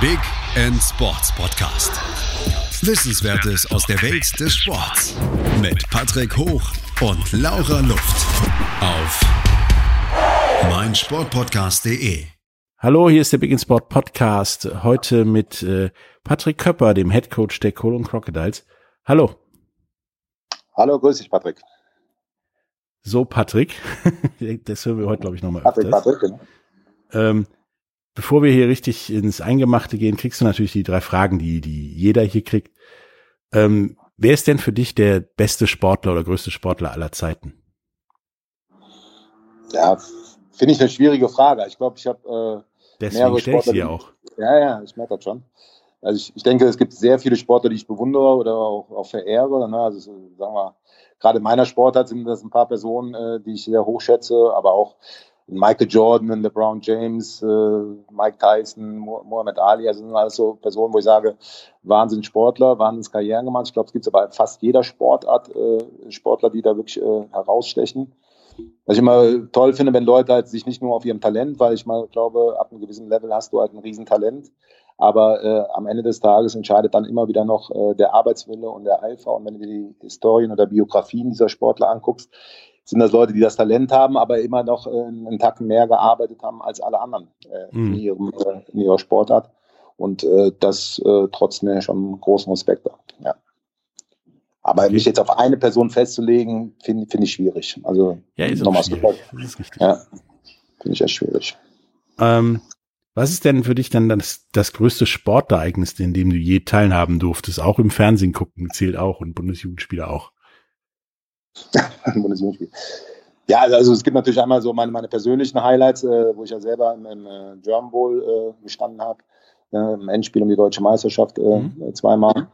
Big End Sports Podcast. Wissenswertes aus der Welt des Sports mit Patrick Hoch und Laura Luft auf meinsportpodcast.de. Hallo, hier ist der Big End Sport Podcast. Heute mit äh, Patrick Köpper, dem Head Coach der Cologne Crocodiles. Hallo. Hallo, grüß dich, Patrick. So, Patrick, das hören wir heute, glaube ich, nochmal öfters. Patrick, Patrick, genau. Ähm, bevor wir hier richtig ins Eingemachte gehen, kriegst du natürlich die drei Fragen, die, die jeder hier kriegt. Ähm, wer ist denn für dich der beste Sportler oder größte Sportler aller Zeiten? Ja, finde ich eine schwierige Frage. Ich glaube, ich habe äh, Deswegen stelle ich sie auch. Ja, ja, ich merke das schon. Also ich, ich denke, es gibt sehr viele Sportler, die ich bewundere oder auch, auch verehre. Ne? Also sagen wir, gerade in meiner Sportart sind das ein paar Personen, äh, die ich sehr hochschätze, aber auch Michael Jordan, LeBron James, äh, Mike Tyson, Muhammad Ali, also sind alles so Personen, wo ich sage, Wahnsinn Sportler, Wahnsinns Karrieren gemacht. Ich glaube, es gibt aber fast jeder Sportart äh, Sportler, die da wirklich äh, herausstechen. Was ich immer toll finde, wenn Leute halt sich nicht nur auf ihrem Talent, weil ich mal glaube, ab einem gewissen Level hast du halt ein Riesentalent, aber äh, am Ende des Tages entscheidet dann immer wieder noch äh, der Arbeitswille und der Eifer. Und wenn du dir die Historien oder Biografien dieser Sportler anguckst, sind das Leute, die das Talent haben, aber immer noch äh, einen Tacken mehr gearbeitet haben als alle anderen äh, mhm. in, ihrem, äh, in ihrer Sportart. Und äh, das äh, trotz mir schon großen Respekt. Ja. Aber okay. mich jetzt auf eine Person festzulegen, finde find ich schwierig. Also ja, ist nochmal schwierig. Das ist richtig. Ja, finde ich echt schwierig. Ähm, was ist denn für dich dann das, das größte Sportereignis, in dem du je teilhaben durftest? Auch im Fernsehen gucken zählt auch und Bundesjugendspieler auch. Bundesjugendspiel. Ja, also, also es gibt natürlich einmal so meine, meine persönlichen Highlights, äh, wo ich ja selber im, im äh, German Bowl äh, gestanden habe, äh, im Endspiel um die deutsche Meisterschaft äh, mhm. zweimal.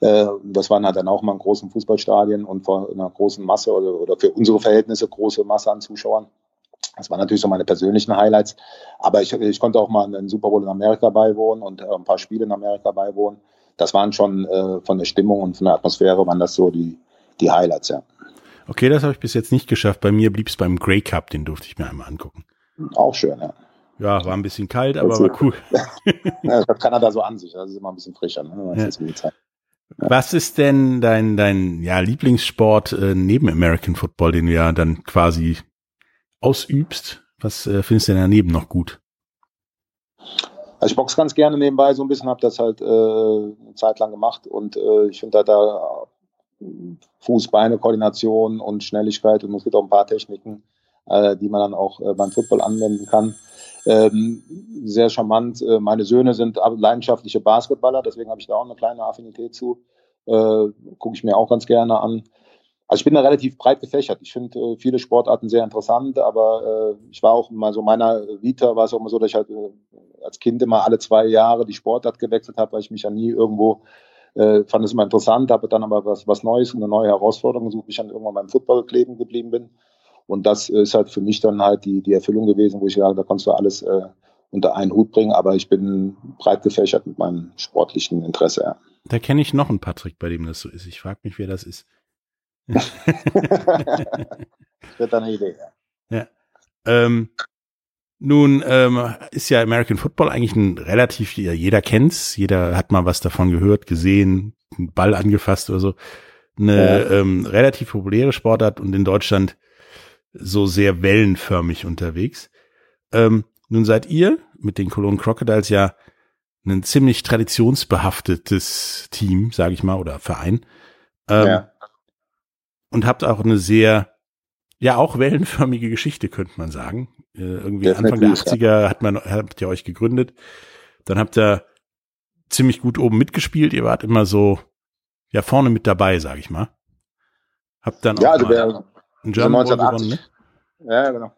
Äh, das waren halt dann auch mal in großen Fußballstadien und vor einer großen Masse oder, oder für unsere Verhältnisse große Masse an Zuschauern. Das waren natürlich so meine persönlichen Highlights. Aber ich, ich konnte auch mal einen Super Bowl in Amerika beiwohnen und ein paar Spiele in Amerika beiwohnen. Das waren schon von der Stimmung und von der Atmosphäre waren das so die, die Highlights, ja. Okay, das habe ich bis jetzt nicht geschafft. Bei mir blieb es beim Grey Cup, den durfte ich mir einmal angucken. Auch schön, ja. Ja, war ein bisschen kalt, aber war cool. ja, das hat Kanada so an sich, das ist immer ein bisschen frischer. Ne? Ja. Ja. Was ist denn dein, dein ja, Lieblingssport äh, neben American Football, den du ja dann quasi ausübst? Was äh, findest du denn daneben noch gut? Also ich boxe ganz gerne nebenbei so ein bisschen, habe das halt äh, eine Zeit lang gemacht und äh, ich finde da Fuß-Beine-Koordination und Schnelligkeit und es gibt auch ein paar Techniken, äh, die man dann auch äh, beim Football anwenden kann. Ähm, sehr charmant. Äh, meine Söhne sind leidenschaftliche Basketballer, deswegen habe ich da auch eine kleine Affinität zu. Äh, Gucke ich mir auch ganz gerne an. Also ich bin da relativ breit gefächert. Ich finde äh, viele Sportarten sehr interessant, aber äh, ich war auch mal so meiner Vita war es auch immer so, dass ich halt als Kind immer alle zwei Jahre die Sportart gewechselt habe, weil ich mich ja nie irgendwo äh, fand es immer interessant, habe dann aber was, was Neues und eine neue Herausforderung gesucht, ich dann irgendwann beim Football kleben geblieben bin. Und das ist halt für mich dann halt die, die Erfüllung gewesen, wo ich sage, da kannst du alles äh, unter einen Hut bringen, aber ich bin breit gefächert mit meinem sportlichen Interesse. Ja. Da kenne ich noch einen Patrick, bei dem das so ist. Ich frage mich, wer das ist. das wird eine Idee, ja. ja. Ähm, nun ähm, ist ja American Football eigentlich ein relativ, jeder kennt's, jeder hat mal was davon gehört, gesehen, einen Ball angefasst oder so. Eine ja. ähm, relativ populäre Sportart und in Deutschland so sehr wellenförmig unterwegs. Ähm, nun seid ihr mit den Cologne Crocodiles ja ein ziemlich traditionsbehaftetes Team, sage ich mal, oder Verein. Ähm, ja. Und habt auch eine sehr, ja, auch wellenförmige Geschichte, könnte man sagen. Äh, irgendwie Definitiv, Anfang der 80er hat man, habt ihr euch gegründet. Dann habt ihr ziemlich gut oben mitgespielt. Ihr wart immer so, ja, vorne mit dabei, sag ich mal. Habt dann ja, auch also der, einen German also 1980, gewonnen, ne? Ja, genau.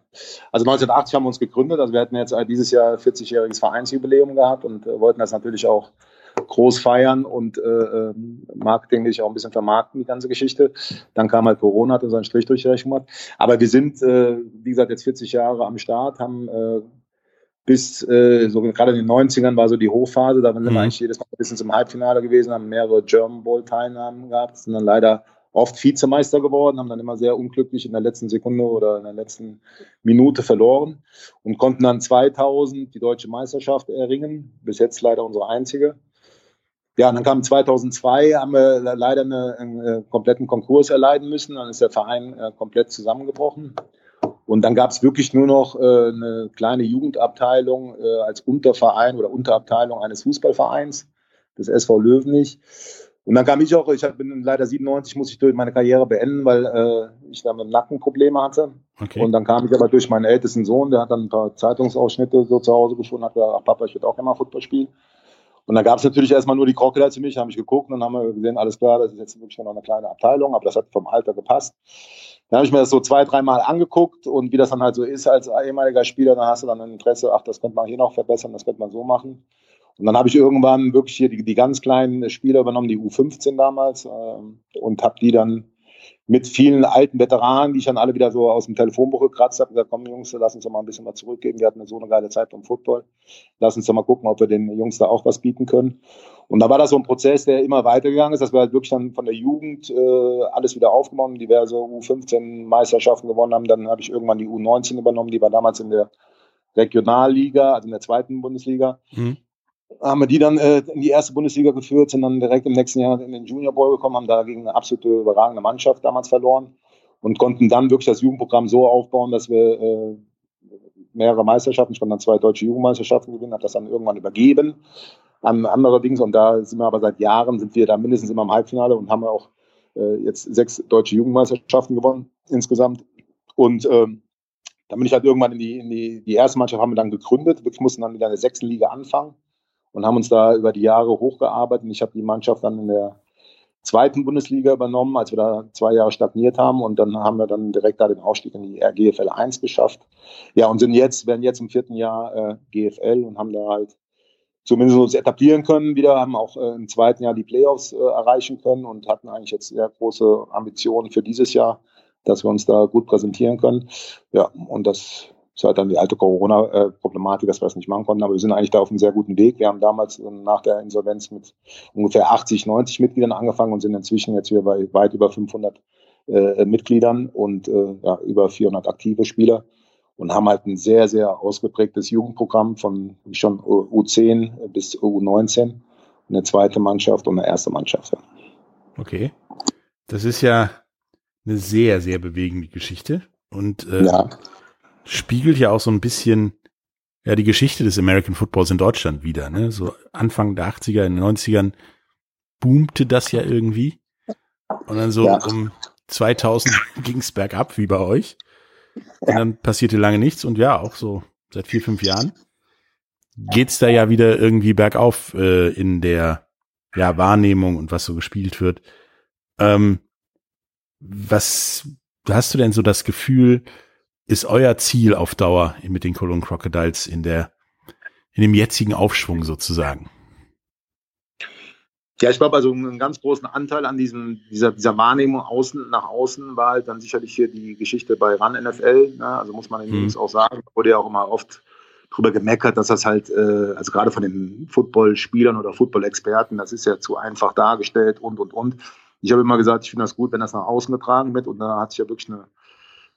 Also 1980 haben wir uns gegründet. Also wir hatten jetzt dieses Jahr 40-jähriges Vereinsjubiläum gehabt und äh, wollten das natürlich auch groß feiern und äh, ähm, marketinglich auch ein bisschen vermarkten, die ganze Geschichte. Dann kam halt Corona, hat uns einen Strich durch die Rechnung gemacht. Aber wir sind, äh, wie gesagt, jetzt 40 Jahre am Start, haben äh, bis äh, so gerade in den 90ern war so die Hochphase, da sind mhm. wir eigentlich jedes Mal bis ins im Halbfinale gewesen, haben mehrere German Bowl Teilnahmen gehabt, sind dann leider oft Vizemeister geworden, haben dann immer sehr unglücklich in der letzten Sekunde oder in der letzten Minute verloren und konnten dann 2000 die deutsche Meisterschaft erringen. Bis jetzt leider unsere einzige. Ja, und dann kam 2002, haben wir leider eine, einen äh, kompletten Konkurs erleiden müssen. Dann ist der Verein äh, komplett zusammengebrochen. Und dann gab es wirklich nur noch äh, eine kleine Jugendabteilung äh, als Unterverein oder Unterabteilung eines Fußballvereins, des SV Löwenich. Und dann kam ich auch, ich bin leider 97, musste ich durch meine Karriere beenden, weil äh, ich da mit dem Nacken Probleme hatte. Okay. Und dann kam ich aber durch meinen ältesten Sohn, der hat dann ein paar Zeitungsausschnitte so zu Hause gefunden, hat gesagt, ach Papa, ich würde auch gerne mal Football spielen. Und dann gab es natürlich erstmal nur die Crocodiles für mich, habe ich geguckt und dann haben wir gesehen, alles klar, das ist jetzt wirklich noch eine kleine Abteilung, aber das hat vom Alter gepasst. Dann habe ich mir das so zwei, dreimal angeguckt und wie das dann halt so ist als ehemaliger Spieler, dann hast du dann ein Interesse, ach, das könnte man hier noch verbessern, das könnte man so machen. Und dann habe ich irgendwann wirklich hier die, die ganz kleinen Spieler übernommen, die U15 damals, äh, und habe die dann mit vielen alten Veteranen, die ich dann alle wieder so aus dem Telefonbuch gekratzt habe, gesagt, komm Jungs, lass uns doch mal ein bisschen was zurückgeben. Wir hatten so eine geile Zeit beim Football. Lass uns doch mal gucken, ob wir den Jungs da auch was bieten können. Und da war das so ein Prozess, der immer weitergegangen ist, dass wir halt wirklich dann von der Jugend äh, alles wieder aufgenommen, diverse U15 Meisterschaften gewonnen haben. Dann habe ich irgendwann die U19 übernommen, die war damals in der Regionalliga, also in der zweiten Bundesliga. Mhm haben wir die dann äh, in die erste Bundesliga geführt, sind dann direkt im nächsten Jahr in den Junior Bowl gekommen, haben da gegen eine absolute überragende Mannschaft damals verloren und konnten dann wirklich das Jugendprogramm so aufbauen, dass wir äh, mehrere Meisterschaften, ich konnte dann zwei deutsche Jugendmeisterschaften gewinnen, habe das dann irgendwann übergeben an andere Dings und da sind wir aber seit Jahren, sind wir da mindestens immer im Halbfinale und haben auch äh, jetzt sechs deutsche Jugendmeisterschaften gewonnen insgesamt und ähm, dann bin ich halt irgendwann in die, in die, die erste Mannschaft haben wir dann gegründet, wir mussten dann wieder in der sechsten Liga anfangen und haben uns da über die Jahre hochgearbeitet. Ich habe die Mannschaft dann in der zweiten Bundesliga übernommen, als wir da zwei Jahre stagniert haben und dann haben wir dann direkt da den Aufstieg in die RGFL 1 geschafft. Ja, und sind jetzt, werden jetzt im vierten Jahr äh, GFL und haben da halt zumindest uns etablieren können wieder, haben auch äh, im zweiten Jahr die Playoffs äh, erreichen können und hatten eigentlich jetzt sehr große Ambitionen für dieses Jahr, dass wir uns da gut präsentieren können. Ja, und das ist halt dann die alte Corona-Problematik, dass wir das nicht machen konnten. Aber wir sind eigentlich da auf einem sehr guten Weg. Wir haben damals nach der Insolvenz mit ungefähr 80, 90 Mitgliedern angefangen und sind inzwischen jetzt wieder bei weit über 500 äh, Mitgliedern und äh, ja, über 400 aktive Spieler und haben halt ein sehr, sehr ausgeprägtes Jugendprogramm von schon U10 bis U19. Eine zweite Mannschaft und eine erste Mannschaft. Okay. Das ist ja eine sehr, sehr bewegende Geschichte. Und äh, ja spiegelt ja auch so ein bisschen ja die Geschichte des American Footballs in Deutschland wieder. Ne? So Anfang der 80er, in den 90ern boomte das ja irgendwie. Und dann so ja. um 2000 ging es bergab, wie bei euch. Und dann passierte lange nichts. Und ja, auch so seit vier, fünf Jahren geht's da ja wieder irgendwie bergauf äh, in der ja, Wahrnehmung und was so gespielt wird. Ähm, was hast du denn so das Gefühl, ist euer Ziel auf Dauer mit den Cologne Crocodiles in der, in dem jetzigen Aufschwung sozusagen? Ja, ich glaube, also einen ganz großen Anteil an diesem, dieser, dieser Wahrnehmung außen nach außen war halt dann sicherlich hier die Geschichte bei RAN NFL. Ne? Also muss man den Jungs hm. auch sagen, wurde ja auch immer oft drüber gemeckert, dass das halt, äh, also gerade von den Footballspielern oder Football-Experten, das ist ja zu einfach dargestellt und und und. Ich habe immer gesagt, ich finde das gut, wenn das nach außen getragen wird und da hat sich ja wirklich eine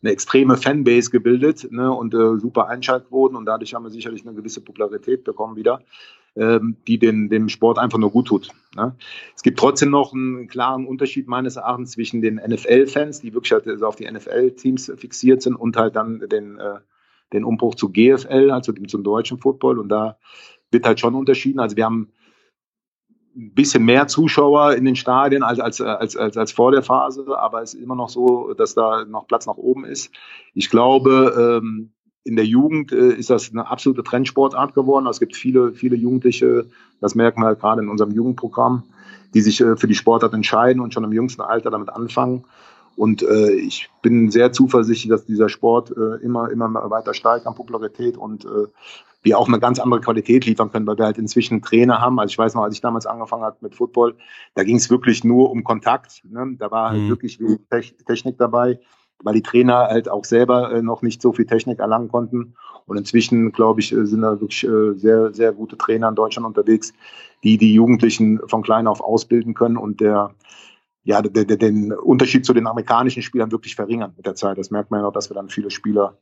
eine extreme Fanbase gebildet ne, und äh, super Einschaltquoten und dadurch haben wir sicherlich eine gewisse Popularität bekommen wieder, ähm, die den, dem Sport einfach nur gut tut. Ne. Es gibt trotzdem noch einen klaren Unterschied meines Erachtens zwischen den NFL-Fans, die wirklich halt also auf die NFL-Teams fixiert sind und halt dann den, äh, den Umbruch zu GFL, also dem, zum deutschen Football und da wird halt schon unterschieden. Also wir haben ein bisschen mehr Zuschauer in den Stadien als, als, als, als, als vor der Phase, aber es ist immer noch so, dass da noch Platz nach oben ist. Ich glaube, ähm, in der Jugend äh, ist das eine absolute Trendsportart geworden. Es gibt viele, viele Jugendliche, das merken wir gerade in unserem Jugendprogramm, die sich äh, für die Sportart entscheiden und schon im jüngsten Alter damit anfangen. Und äh, ich bin sehr zuversichtlich, dass dieser Sport äh, immer, immer weiter steigt an Popularität und äh, wir auch eine ganz andere Qualität liefern können, weil wir halt inzwischen Trainer haben. Also ich weiß noch, als ich damals angefangen habe mit Football, da ging es wirklich nur um Kontakt. Ne? Da war halt mhm. wirklich wenig Technik dabei, weil die Trainer halt auch selber äh, noch nicht so viel Technik erlangen konnten. Und inzwischen, glaube ich, äh, sind da wirklich äh, sehr, sehr gute Trainer in Deutschland unterwegs, die die Jugendlichen von klein auf ausbilden können und der ja, den, den Unterschied zu den amerikanischen Spielern wirklich verringern mit der Zeit. Das merkt man ja auch, dass wir dann viele Spieler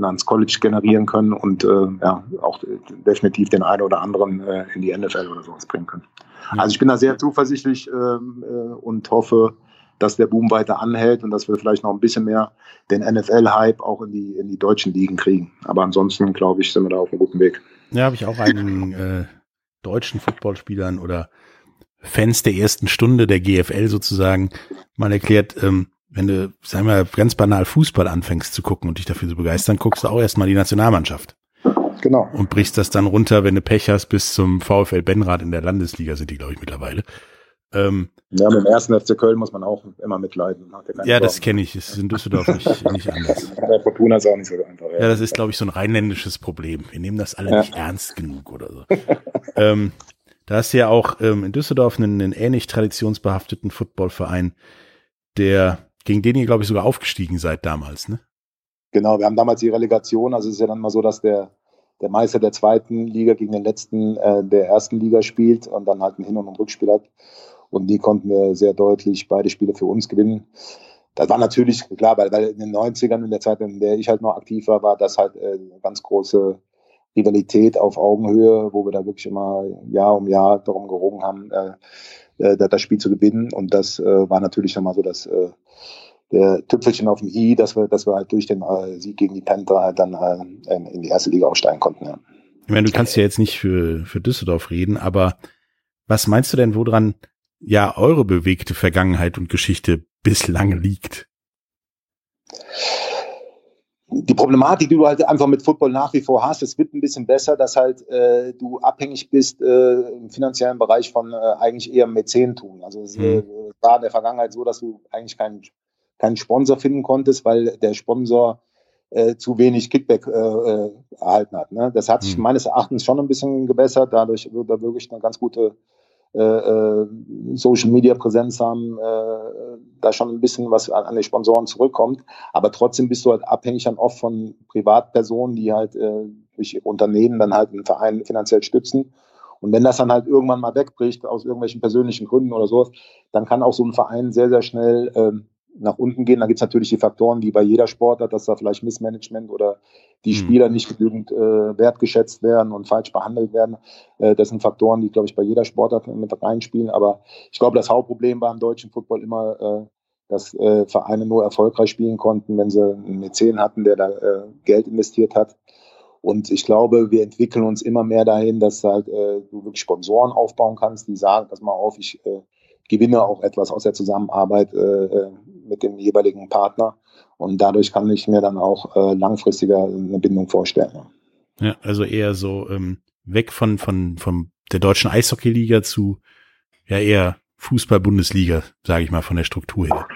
ans College generieren können und äh, ja, auch definitiv den einen oder anderen äh, in die NFL oder sowas bringen können. Also ich bin da sehr zuversichtlich ähm, äh, und hoffe, dass der Boom weiter anhält und dass wir vielleicht noch ein bisschen mehr den NFL-Hype auch in die, in die deutschen Ligen kriegen. Aber ansonsten, glaube ich, sind wir da auf einem guten Weg. Ja, habe ich auch einigen äh, deutschen Footballspielern oder Fans der ersten Stunde der GFL sozusagen mal erklärt, ähm, wenn du, sagen wir, ganz banal Fußball anfängst zu gucken und dich dafür zu begeistern, guckst du auch erstmal die Nationalmannschaft. Genau. Und brichst das dann runter, wenn du Pech hast, bis zum VfL Benrad in der Landesliga sind die, glaube ich, mittlerweile. Ähm, ja, mit dem ersten FC Köln muss man auch immer mitleiden. Ja, das kenne ich. Es ist in Düsseldorf nicht, nicht anders. Bei Fortuna ist auch nicht so einfach. Ja, ja das ist, glaube ich, so ein rheinländisches Problem. Wir nehmen das alle ja. nicht ernst genug oder so. ähm, da hast du ja auch ähm, in Düsseldorf einen, einen ähnlich traditionsbehafteten Footballverein, der gegen den ihr, glaube ich, sogar aufgestiegen seid damals, ne? Genau, wir haben damals die Relegation. Also es ist ja dann mal so, dass der, der Meister der zweiten Liga gegen den letzten äh, der ersten Liga spielt und dann halt ein Hin- und ein Rückspiel hat. Und die konnten wir sehr deutlich beide Spiele für uns gewinnen. Das war natürlich klar, weil, weil in den 90ern, in der Zeit, in der ich halt noch aktiv war, war das halt äh, eine ganz große Rivalität auf Augenhöhe, wo wir da wirklich immer Jahr um Jahr darum gerungen haben, äh, äh, das Spiel zu gewinnen. Und das äh, war natürlich nochmal so das äh, Tüpfelchen auf dem i, dass wir, dass wir halt durch den äh, Sieg gegen die Panther halt dann äh, in die erste Liga aufsteigen konnten. Ja. Ich meine, du kannst ja jetzt nicht für, für Düsseldorf reden, aber was meinst du denn, woran ja eure bewegte Vergangenheit und Geschichte bislang liegt? Die Problematik, die du halt einfach mit Football nach wie vor hast, es wird ein bisschen besser, dass halt äh, du abhängig bist äh, im finanziellen Bereich von äh, eigentlich eher Mäzentum. Also es mhm. war in der Vergangenheit so, dass du eigentlich keinen keinen Sponsor finden konntest, weil der Sponsor äh, zu wenig Kickback äh, erhalten hat. Ne? Das hat sich mhm. meines Erachtens schon ein bisschen gebessert. Dadurch wird da wirklich eine ganz gute Social Media Präsenz haben, äh, da schon ein bisschen was an, die Sponsoren zurückkommt. Aber trotzdem bist du halt abhängig dann oft von Privatpersonen, die halt äh, durch Unternehmen dann halt einen Verein finanziell stützen. Und wenn das dann halt irgendwann mal wegbricht, aus irgendwelchen persönlichen Gründen oder sowas, dann kann auch so ein Verein sehr, sehr schnell ähm, nach unten gehen. Da gibt es natürlich die Faktoren, wie bei jeder Sportart, dass da vielleicht Missmanagement oder die mhm. Spieler nicht genügend äh, wertgeschätzt werden und falsch behandelt werden. Äh, das sind Faktoren, die, glaube ich, bei jeder Sportart mit reinspielen. Aber ich glaube, das Hauptproblem war im deutschen Football immer, äh, dass äh, Vereine nur erfolgreich spielen konnten, wenn sie einen Mäzen hatten, der da äh, Geld investiert hat. Und ich glaube, wir entwickeln uns immer mehr dahin, dass halt äh, du wirklich Sponsoren aufbauen kannst, die sagen, pass mal auf, ich äh, gewinne auch etwas aus der Zusammenarbeit äh, äh mit dem jeweiligen Partner. Und dadurch kann ich mir dann auch äh, langfristiger eine Bindung vorstellen. Ja, also eher so ähm, weg von, von, von der deutschen Eishockeyliga zu ja eher Fußball-Bundesliga, sage ich mal, von der Struktur her.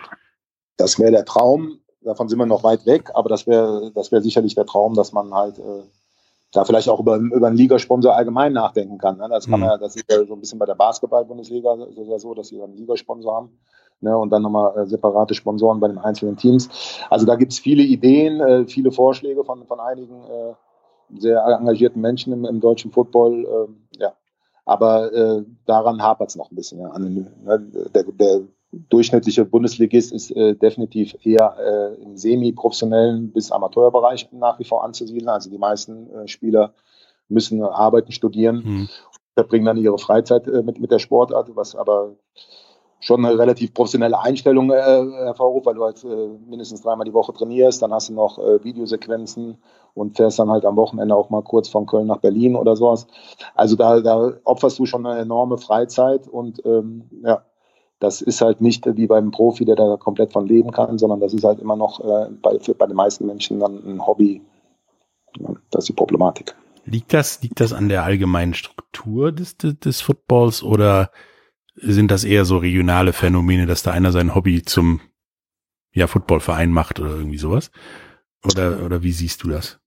Das wäre der Traum. Davon sind wir noch weit weg, aber das wäre das wäre sicherlich der Traum, dass man halt äh, da vielleicht auch über, über einen Ligasponsor allgemein nachdenken kann. Ne? Das kann man, mhm. das ist ja so ein bisschen bei der Basketball-Bundesliga so, so, dass sie einen Ligasponsor haben ne, und dann nochmal äh, separate Sponsoren bei den einzelnen Teams. Also da gibt es viele Ideen, äh, viele Vorschläge von, von einigen äh, sehr engagierten Menschen im, im deutschen Football. Äh, ja. Aber äh, daran hapert es noch ein bisschen. Ja. An, ne, der, der durchschnittliche Bundesligist ist äh, definitiv eher äh, im semi-professionellen bis Amateurbereich nach wie vor anzusiedeln. Also die meisten äh, Spieler müssen arbeiten, studieren, mhm. verbringen dann ihre Freizeit äh, mit, mit der Sportart, was aber schon eine relativ professionelle Einstellung äh, hervorruft, weil du halt äh, mindestens dreimal die Woche trainierst, dann hast du noch äh, Videosequenzen und fährst dann halt am Wochenende auch mal kurz von Köln nach Berlin oder sowas. Also da, da opferst du schon eine enorme Freizeit und ähm, ja, das ist halt nicht wie beim Profi, der da komplett von leben kann, sondern das ist halt immer noch äh, bei, für, bei den meisten Menschen dann ein Hobby. Ja, das ist die Problematik. Liegt das, liegt das an der allgemeinen Struktur des, des, Footballs oder sind das eher so regionale Phänomene, dass da einer sein Hobby zum ja, Footballverein macht oder irgendwie sowas? Oder, oder wie siehst du das?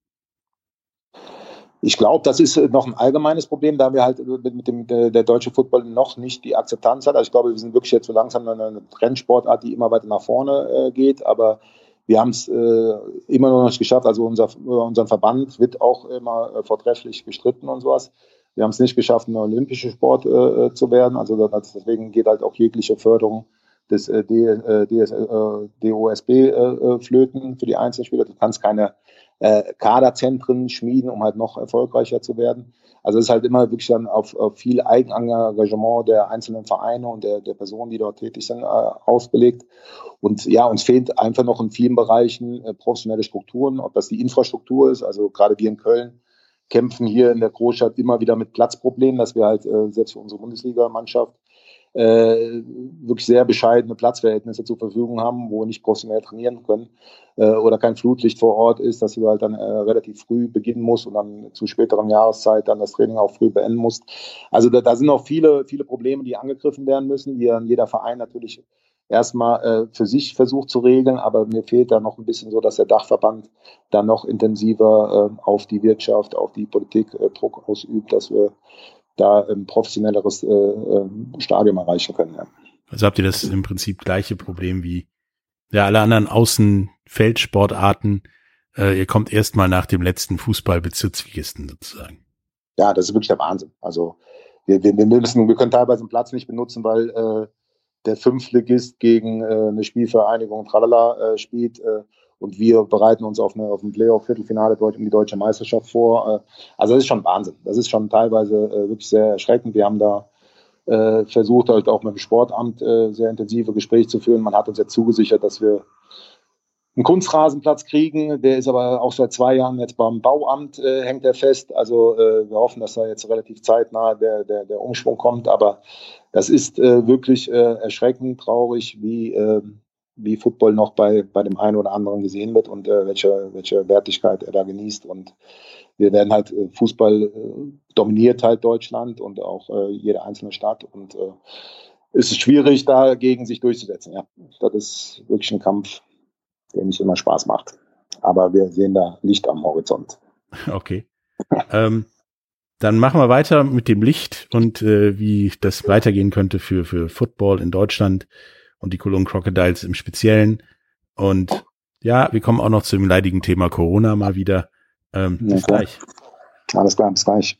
Ich glaube, das ist noch ein allgemeines Problem, da wir halt mit, mit dem der, deutsche Football noch nicht die Akzeptanz hat. Also ich glaube, wir sind wirklich jetzt so langsam eine Trendsportart, die immer weiter nach vorne äh, geht, aber wir haben es äh, immer noch nicht geschafft. Also unser, unser Verband wird auch immer äh, vortrefflich gestritten und sowas. Wir haben es nicht geschafft, ein olympischer Sport äh, zu werden. Also deswegen geht halt auch jegliche Förderung des äh, DS, DOSB-Flöten für die Einzelspieler. Du kannst keine Kaderzentren schmieden, um halt noch erfolgreicher zu werden. Also es ist halt immer wirklich dann auf, auf viel Eigenengagement der einzelnen Vereine und der, der Personen, die dort tätig sind, äh, ausgelegt. Und ja, uns fehlt einfach noch in vielen Bereichen äh, professionelle Strukturen, ob das die Infrastruktur ist, also gerade wir in Köln kämpfen hier in der Großstadt immer wieder mit Platzproblemen, dass wir halt äh, selbst für unsere Bundesligamannschaft äh, wirklich sehr bescheidene Platzverhältnisse zur Verfügung haben, wo wir nicht professionell trainieren können äh, oder kein Flutlicht vor Ort ist, dass du halt dann äh, relativ früh beginnen musst und dann zu späteren Jahreszeit dann das Training auch früh beenden musst. Also da, da sind noch viele, viele Probleme, die angegriffen werden müssen, die dann jeder Verein natürlich erstmal äh, für sich versucht zu regeln, aber mir fehlt da noch ein bisschen so, dass der Dachverband dann noch intensiver äh, auf die Wirtschaft, auf die Politik äh, Druck ausübt, dass wir da ein professionelleres äh, äh, Stadium erreichen können. Ja. Also habt ihr das im Prinzip gleiche Problem wie ja alle anderen Außenfeldsportarten. Äh, ihr kommt erstmal nach dem letzten Fußballbezirksligisten sozusagen. Ja, das ist wirklich der Wahnsinn. Also wir, wir, wir müssen, wir können teilweise einen Platz nicht benutzen, weil äh, der Fünftligist gegen äh, eine Spielvereinigung Tralala äh, spielt äh, und wir bereiten uns auf, eine, auf ein Playoff-Viertelfinale um die deutsche Meisterschaft vor. Also das ist schon Wahnsinn. Das ist schon teilweise wirklich sehr erschreckend. Wir haben da versucht, halt auch mit dem Sportamt sehr intensive Gespräche zu führen. Man hat uns jetzt zugesichert, dass wir einen Kunstrasenplatz kriegen. Der ist aber auch seit zwei Jahren jetzt beim Bauamt, äh, hängt er fest. Also äh, wir hoffen, dass da jetzt relativ zeitnah der, der, der Umschwung kommt. Aber das ist äh, wirklich äh, erschreckend, traurig, wie, äh, wie Football noch bei, bei dem einen oder anderen gesehen wird und äh, welche, welche Wertigkeit er da genießt. Und wir werden halt, äh, Fußball äh, dominiert halt Deutschland und auch jede einzelne Stadt. Und es ist schwierig, dagegen sich durchzusetzen. Ja, das ist wirklich ein Kampf, der nicht immer Spaß macht. Aber wir sehen da Licht am Horizont. Okay. ähm, dann machen wir weiter mit dem Licht und äh, wie das weitergehen könnte für, für Football in Deutschland und die Cologne Crocodiles im Speziellen. Und ja, wir kommen auch noch zum leidigen Thema Corona mal wieder. Ähm, ja, bis gleich. Alles klar, bis gleich.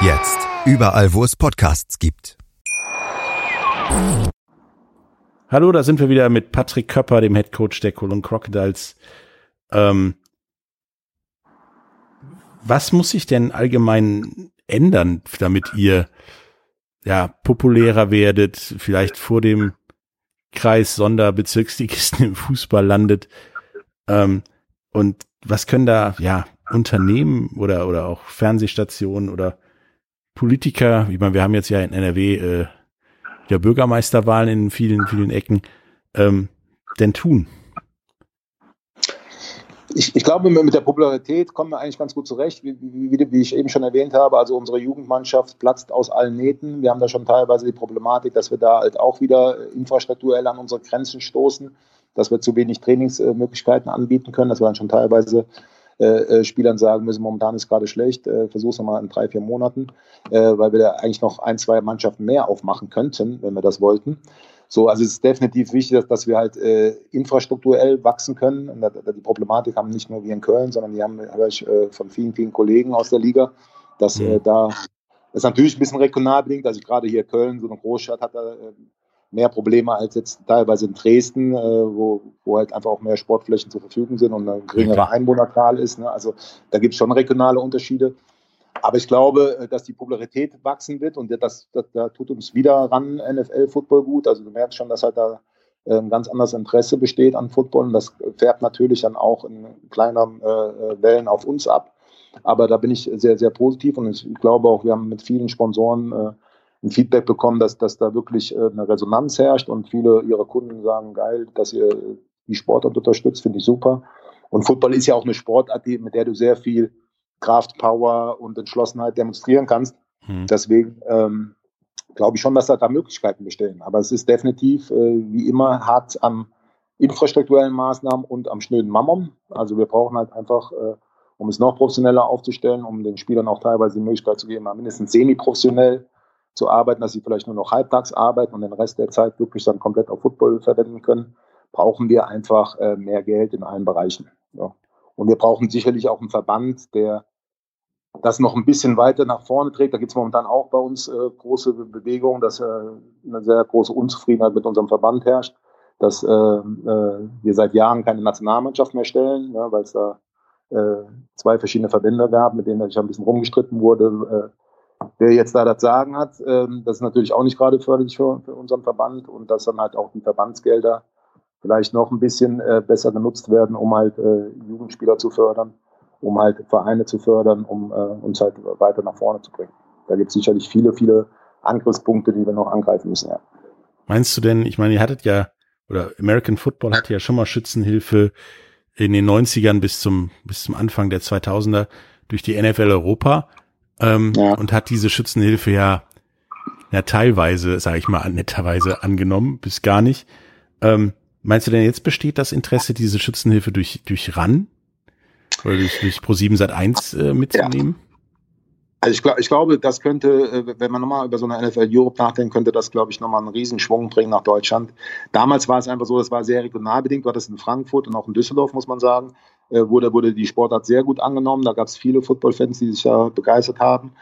Jetzt. Überall, wo es Podcasts gibt. Hallo, da sind wir wieder mit Patrick Köpper, dem Head Coach der Cologne Crocodiles. Ähm, was muss sich denn allgemein ändern, damit ihr ja populärer werdet, vielleicht vor dem Kreis Sonderbezirksligisten im Fußball landet? Ähm, und was können da ja Unternehmen oder oder auch Fernsehstationen oder Politiker, ich meine, wir haben jetzt ja in NRW äh, ja Bürgermeisterwahlen in vielen, vielen Ecken, ähm, denn tun? Ich, ich, glaube, mit der Popularität kommen wir eigentlich ganz gut zurecht. Wie, wie, wie, ich eben schon erwähnt habe, also unsere Jugendmannschaft platzt aus allen Nähten. Wir haben da schon teilweise die Problematik, dass wir da halt auch wieder infrastrukturell an unsere Grenzen stoßen, dass wir zu wenig Trainingsmöglichkeiten anbieten können, dass wir dann schon teilweise äh, äh, Spielern sagen müssen, momentan ist gerade schlecht, äh, versuch's nochmal in drei, vier Monaten, äh, weil wir da eigentlich noch ein, zwei Mannschaften mehr aufmachen könnten, wenn wir das wollten. So, also es ist definitiv wichtig, dass, dass wir halt äh, infrastrukturell wachsen können. Und da, da die Problematik haben nicht nur wir in Köln, sondern die haben habe ich äh, von vielen, vielen Kollegen aus der Liga, dass äh, mhm. da das ist natürlich ein bisschen regional bedingt. Also gerade hier Köln, so eine Großstadt, hat da äh, mehr Probleme als jetzt teilweise in Dresden, äh, wo, wo halt einfach auch mehr Sportflächen zur Verfügung sind und eine geringere Einwohnerzahl ist. Ne? Also da gibt es schon regionale Unterschiede. Aber ich glaube, äh, dass die Popularität wachsen wird und das, das, da tut uns wieder ran NFL-Football gut. Also du merkst schon, dass halt da äh, ein ganz anderes Interesse besteht an Football und das färbt natürlich dann auch in kleineren äh, Wellen auf uns ab. Aber da bin ich sehr, sehr positiv und ich glaube auch, wir haben mit vielen Sponsoren äh, ein Feedback bekommen, dass, dass da wirklich äh, eine Resonanz herrscht und viele ihrer Kunden sagen, geil, dass ihr die Sportart unterstützt, finde ich super. Und Football ist ja auch eine Sportart, mit der du sehr viel Kraft, Power und Entschlossenheit demonstrieren kannst. Hm. Deswegen ähm, glaube ich schon, dass da, da Möglichkeiten bestehen. Aber es ist definitiv, äh, wie immer, hart am infrastrukturellen Maßnahmen und am schnöden Mammon. Also wir brauchen halt einfach, äh, um es noch professioneller aufzustellen, um den Spielern auch teilweise die Möglichkeit zu geben, mal mindestens semi-professionell zu arbeiten, dass sie vielleicht nur noch halbtags arbeiten und den Rest der Zeit wirklich dann komplett auf Football verwenden können, brauchen wir einfach äh, mehr Geld in allen Bereichen. Ja. Und wir brauchen sicherlich auch einen Verband, der das noch ein bisschen weiter nach vorne trägt. Da gibt es momentan auch bei uns äh, große Bewegungen, dass äh, eine sehr große Unzufriedenheit mit unserem Verband herrscht, dass äh, äh, wir seit Jahren keine Nationalmannschaft mehr stellen, ja, weil es da äh, zwei verschiedene Verbände gab, mit denen sich ein bisschen rumgestritten wurde, wer jetzt da das Sagen hat. Ähm, das ist natürlich auch nicht gerade förderlich für, für unseren Verband und dass dann halt auch die Verbandsgelder vielleicht noch ein bisschen äh, besser genutzt werden, um halt äh, Jugendspieler zu fördern um halt Vereine zu fördern, um äh, uns halt weiter nach vorne zu bringen. Da gibt es sicherlich viele, viele Angriffspunkte, die wir noch angreifen müssen. Ja. Meinst du denn, ich meine, ihr hattet ja, oder American Football hatte ja schon mal Schützenhilfe in den 90ern bis zum, bis zum Anfang der 2000er durch die NFL Europa ähm, ja. und hat diese Schützenhilfe ja, ja teilweise, sage ich mal, netterweise angenommen, bis gar nicht. Ähm, meinst du denn jetzt besteht das Interesse, diese Schützenhilfe durch, durch RAN oder durch, durch Pro7 Sat 1 äh, mitzunehmen? Ja. Also ich, glaub, ich glaube, das könnte, äh, wenn man nochmal über so eine NFL Europe nachdenkt, könnte das, glaube ich, nochmal einen Riesenschwung bringen nach Deutschland. Damals war es einfach so, das war sehr regional bedingt, war das in Frankfurt und auch in Düsseldorf, muss man sagen, wurde, wurde die Sportart sehr gut angenommen. Da gab es viele Football-Fans, die sich da begeistert haben.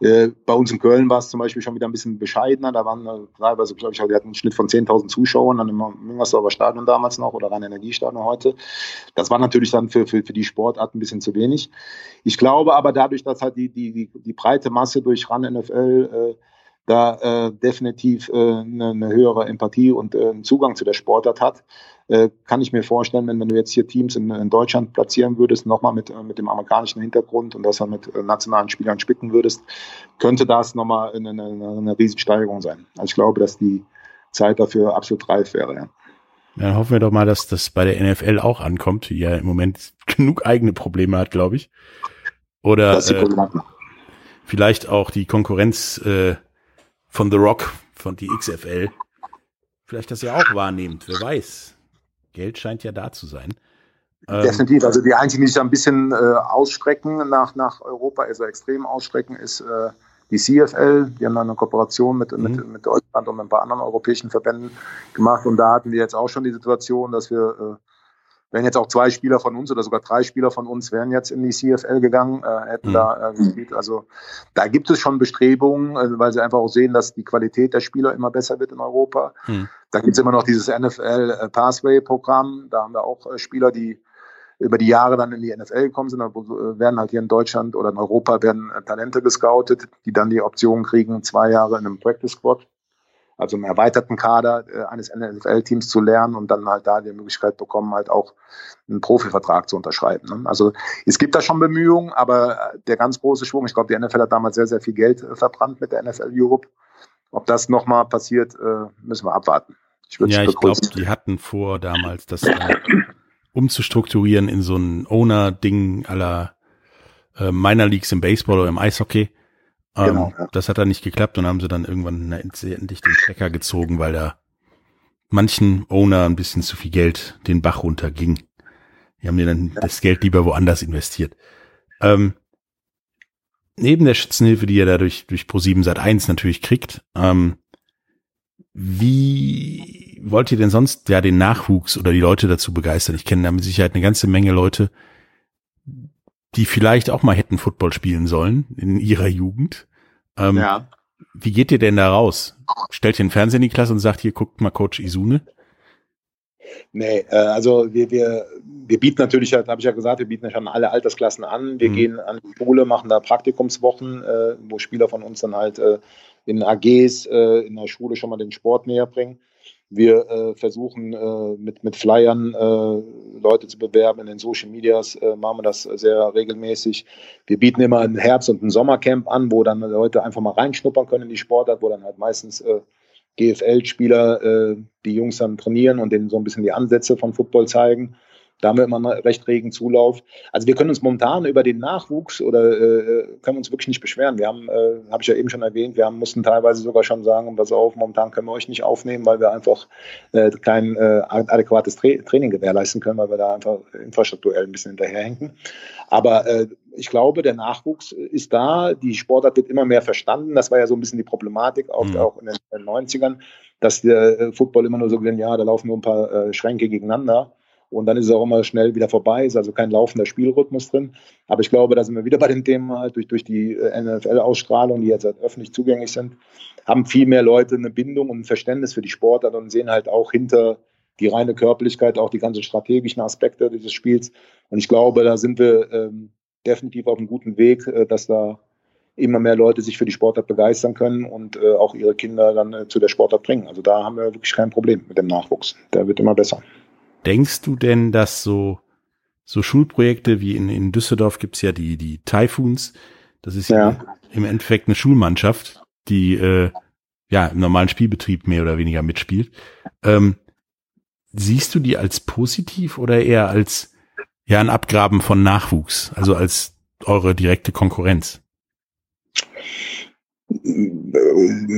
Äh, bei uns in Köln war es zum Beispiel schon wieder ein bisschen bescheidener. Da waren äh, teilweise, glaube ich, wir hatten einen Schnitt von 10.000 Zuschauern an dem Müngersdorfer Stadion damals noch oder Rhein-Energiestadion heute. Das war natürlich dann für, für, für die Sportart ein bisschen zu wenig. Ich glaube aber dadurch, dass halt die, die, die, die breite Masse durch RAN NFL äh, da äh, definitiv äh, eine, eine höhere Empathie und äh, einen Zugang zu der Sportart hat, äh, kann ich mir vorstellen, wenn, wenn du jetzt hier Teams in, in Deutschland platzieren würdest, nochmal mit, mit dem amerikanischen Hintergrund und das dann mit nationalen Spielern spicken würdest, könnte das nochmal eine, eine, eine Riesensteigerung sein. Also ich glaube, dass die Zeit dafür absolut reif wäre. Ja. Dann hoffen wir doch mal, dass das bei der NFL auch ankommt, die ja im Moment genug eigene Probleme hat, glaube ich. Oder äh, vielleicht auch die Konkurrenz äh, von The Rock, von die XFL, vielleicht das ja auch wahrnehmmt, wer weiß. Geld scheint ja da zu sein. Ähm, Definitiv. Also die einzigen, die sich ein bisschen äh, ausstrecken nach, nach Europa, also extrem ausstrecken, ist äh, die CFL. Die haben eine Kooperation mit, mhm. mit, mit Deutschland und mit ein paar anderen europäischen Verbänden gemacht. Und da hatten wir jetzt auch schon die Situation, dass wir äh, wären jetzt auch zwei Spieler von uns oder sogar drei Spieler von uns wären jetzt in die CFL gegangen, äh, hätten mhm. da äh, gespielt. Also da gibt es schon Bestrebungen, äh, weil sie einfach auch sehen, dass die Qualität der Spieler immer besser wird in Europa. Mhm. Da gibt es immer noch dieses NFL äh, Pathway Programm. Da haben wir auch äh, Spieler, die über die Jahre dann in die NFL gekommen sind, da äh, werden halt hier in Deutschland oder in Europa werden Talente gescoutet, die dann die Option kriegen, zwei Jahre in einem Practice Squad also im erweiterten Kader äh, eines NFL-Teams zu lernen und dann halt da die Möglichkeit bekommen, halt auch einen Profivertrag zu unterschreiben. Ne? Also es gibt da schon Bemühungen, aber der ganz große Schwung, ich glaube, die NFL hat damals sehr, sehr viel Geld äh, verbrannt mit der NFL Europe. Ob das nochmal passiert, äh, müssen wir abwarten. Ich ja, ich glaube, die hatten vor, damals das äh, umzustrukturieren in so ein Owner-Ding aller äh, Minor Leagues im Baseball oder im Eishockey Genau, ähm, ja. Das hat dann nicht geklappt und haben sie dann irgendwann endlich den Stecker gezogen, weil da manchen Owner ein bisschen zu viel Geld den Bach runterging. Die haben dir dann ja. das Geld lieber woanders investiert. Ähm, neben der Schützenhilfe, die ihr da durch, durch Pro7 Sat 1 natürlich kriegt, ähm, wie wollt ihr denn sonst ja den Nachwuchs oder die Leute dazu begeistern? Ich kenne da mit Sicherheit eine ganze Menge Leute, die vielleicht auch mal hätten Football spielen sollen in ihrer Jugend. Ähm, ja. Wie geht ihr denn da raus? Stellt ihr den Fernseher in die Klasse und sagt, hier guckt mal Coach Isune? Nee, äh, also wir, wir, wir bieten natürlich, habe ich ja gesagt, wir bieten ja schon alle Altersklassen an. Wir mhm. gehen an die Schule, machen da Praktikumswochen, äh, wo Spieler von uns dann halt äh, in AGs äh, in der Schule schon mal den Sport näher bringen. Wir äh, versuchen äh, mit, mit Flyern äh, Leute zu bewerben in den Social Medias, äh, machen wir das sehr regelmäßig. Wir bieten immer ein Herbst- und ein Sommercamp an, wo dann Leute einfach mal reinschnuppern können in die Sportart, wo dann halt meistens äh, GFL-Spieler äh, die Jungs dann trainieren und denen so ein bisschen die Ansätze von Football zeigen. Da haben wir immer einen recht regen Zulauf. Also wir können uns momentan über den Nachwuchs oder äh, können uns wirklich nicht beschweren. Wir haben, äh, habe ich ja eben schon erwähnt, wir haben, mussten teilweise sogar schon sagen, pass auf, momentan können wir euch nicht aufnehmen, weil wir einfach äh, kein äh, adäquates Tra Training gewährleisten können, weil wir da einfach infrastrukturell ein bisschen hinterherhängen. Aber äh, ich glaube, der Nachwuchs ist da, die Sportart wird immer mehr verstanden. Das war ja so ein bisschen die Problematik, auch, mhm. auch in den 90ern, dass der äh, Football immer nur so gesehen, ja, da laufen nur ein paar äh, Schränke gegeneinander. Und dann ist es auch immer schnell wieder vorbei, ist also kein laufender Spielrhythmus drin. Aber ich glaube, da sind wir wieder bei dem Thema, halt durch, durch die äh, NFL-Ausstrahlung, die jetzt halt öffentlich zugänglich sind, haben viel mehr Leute eine Bindung und ein Verständnis für die Sportart und sehen halt auch hinter die reine Körperlichkeit, auch die ganzen strategischen Aspekte dieses Spiels. Und ich glaube, da sind wir ähm, definitiv auf einem guten Weg, äh, dass da immer mehr Leute sich für die Sportart begeistern können und äh, auch ihre Kinder dann äh, zu der Sportart bringen. Also da haben wir wirklich kein Problem mit dem Nachwuchs. Der wird immer besser. Denkst du denn, dass so, so Schulprojekte wie in, in Düsseldorf gibt's ja die, die Typhoons, das ist ja, im Endeffekt eine Schulmannschaft, die äh, ja im normalen Spielbetrieb mehr oder weniger mitspielt. Ähm, siehst du die als positiv oder eher als ja ein Abgraben von Nachwuchs, also als eure direkte Konkurrenz?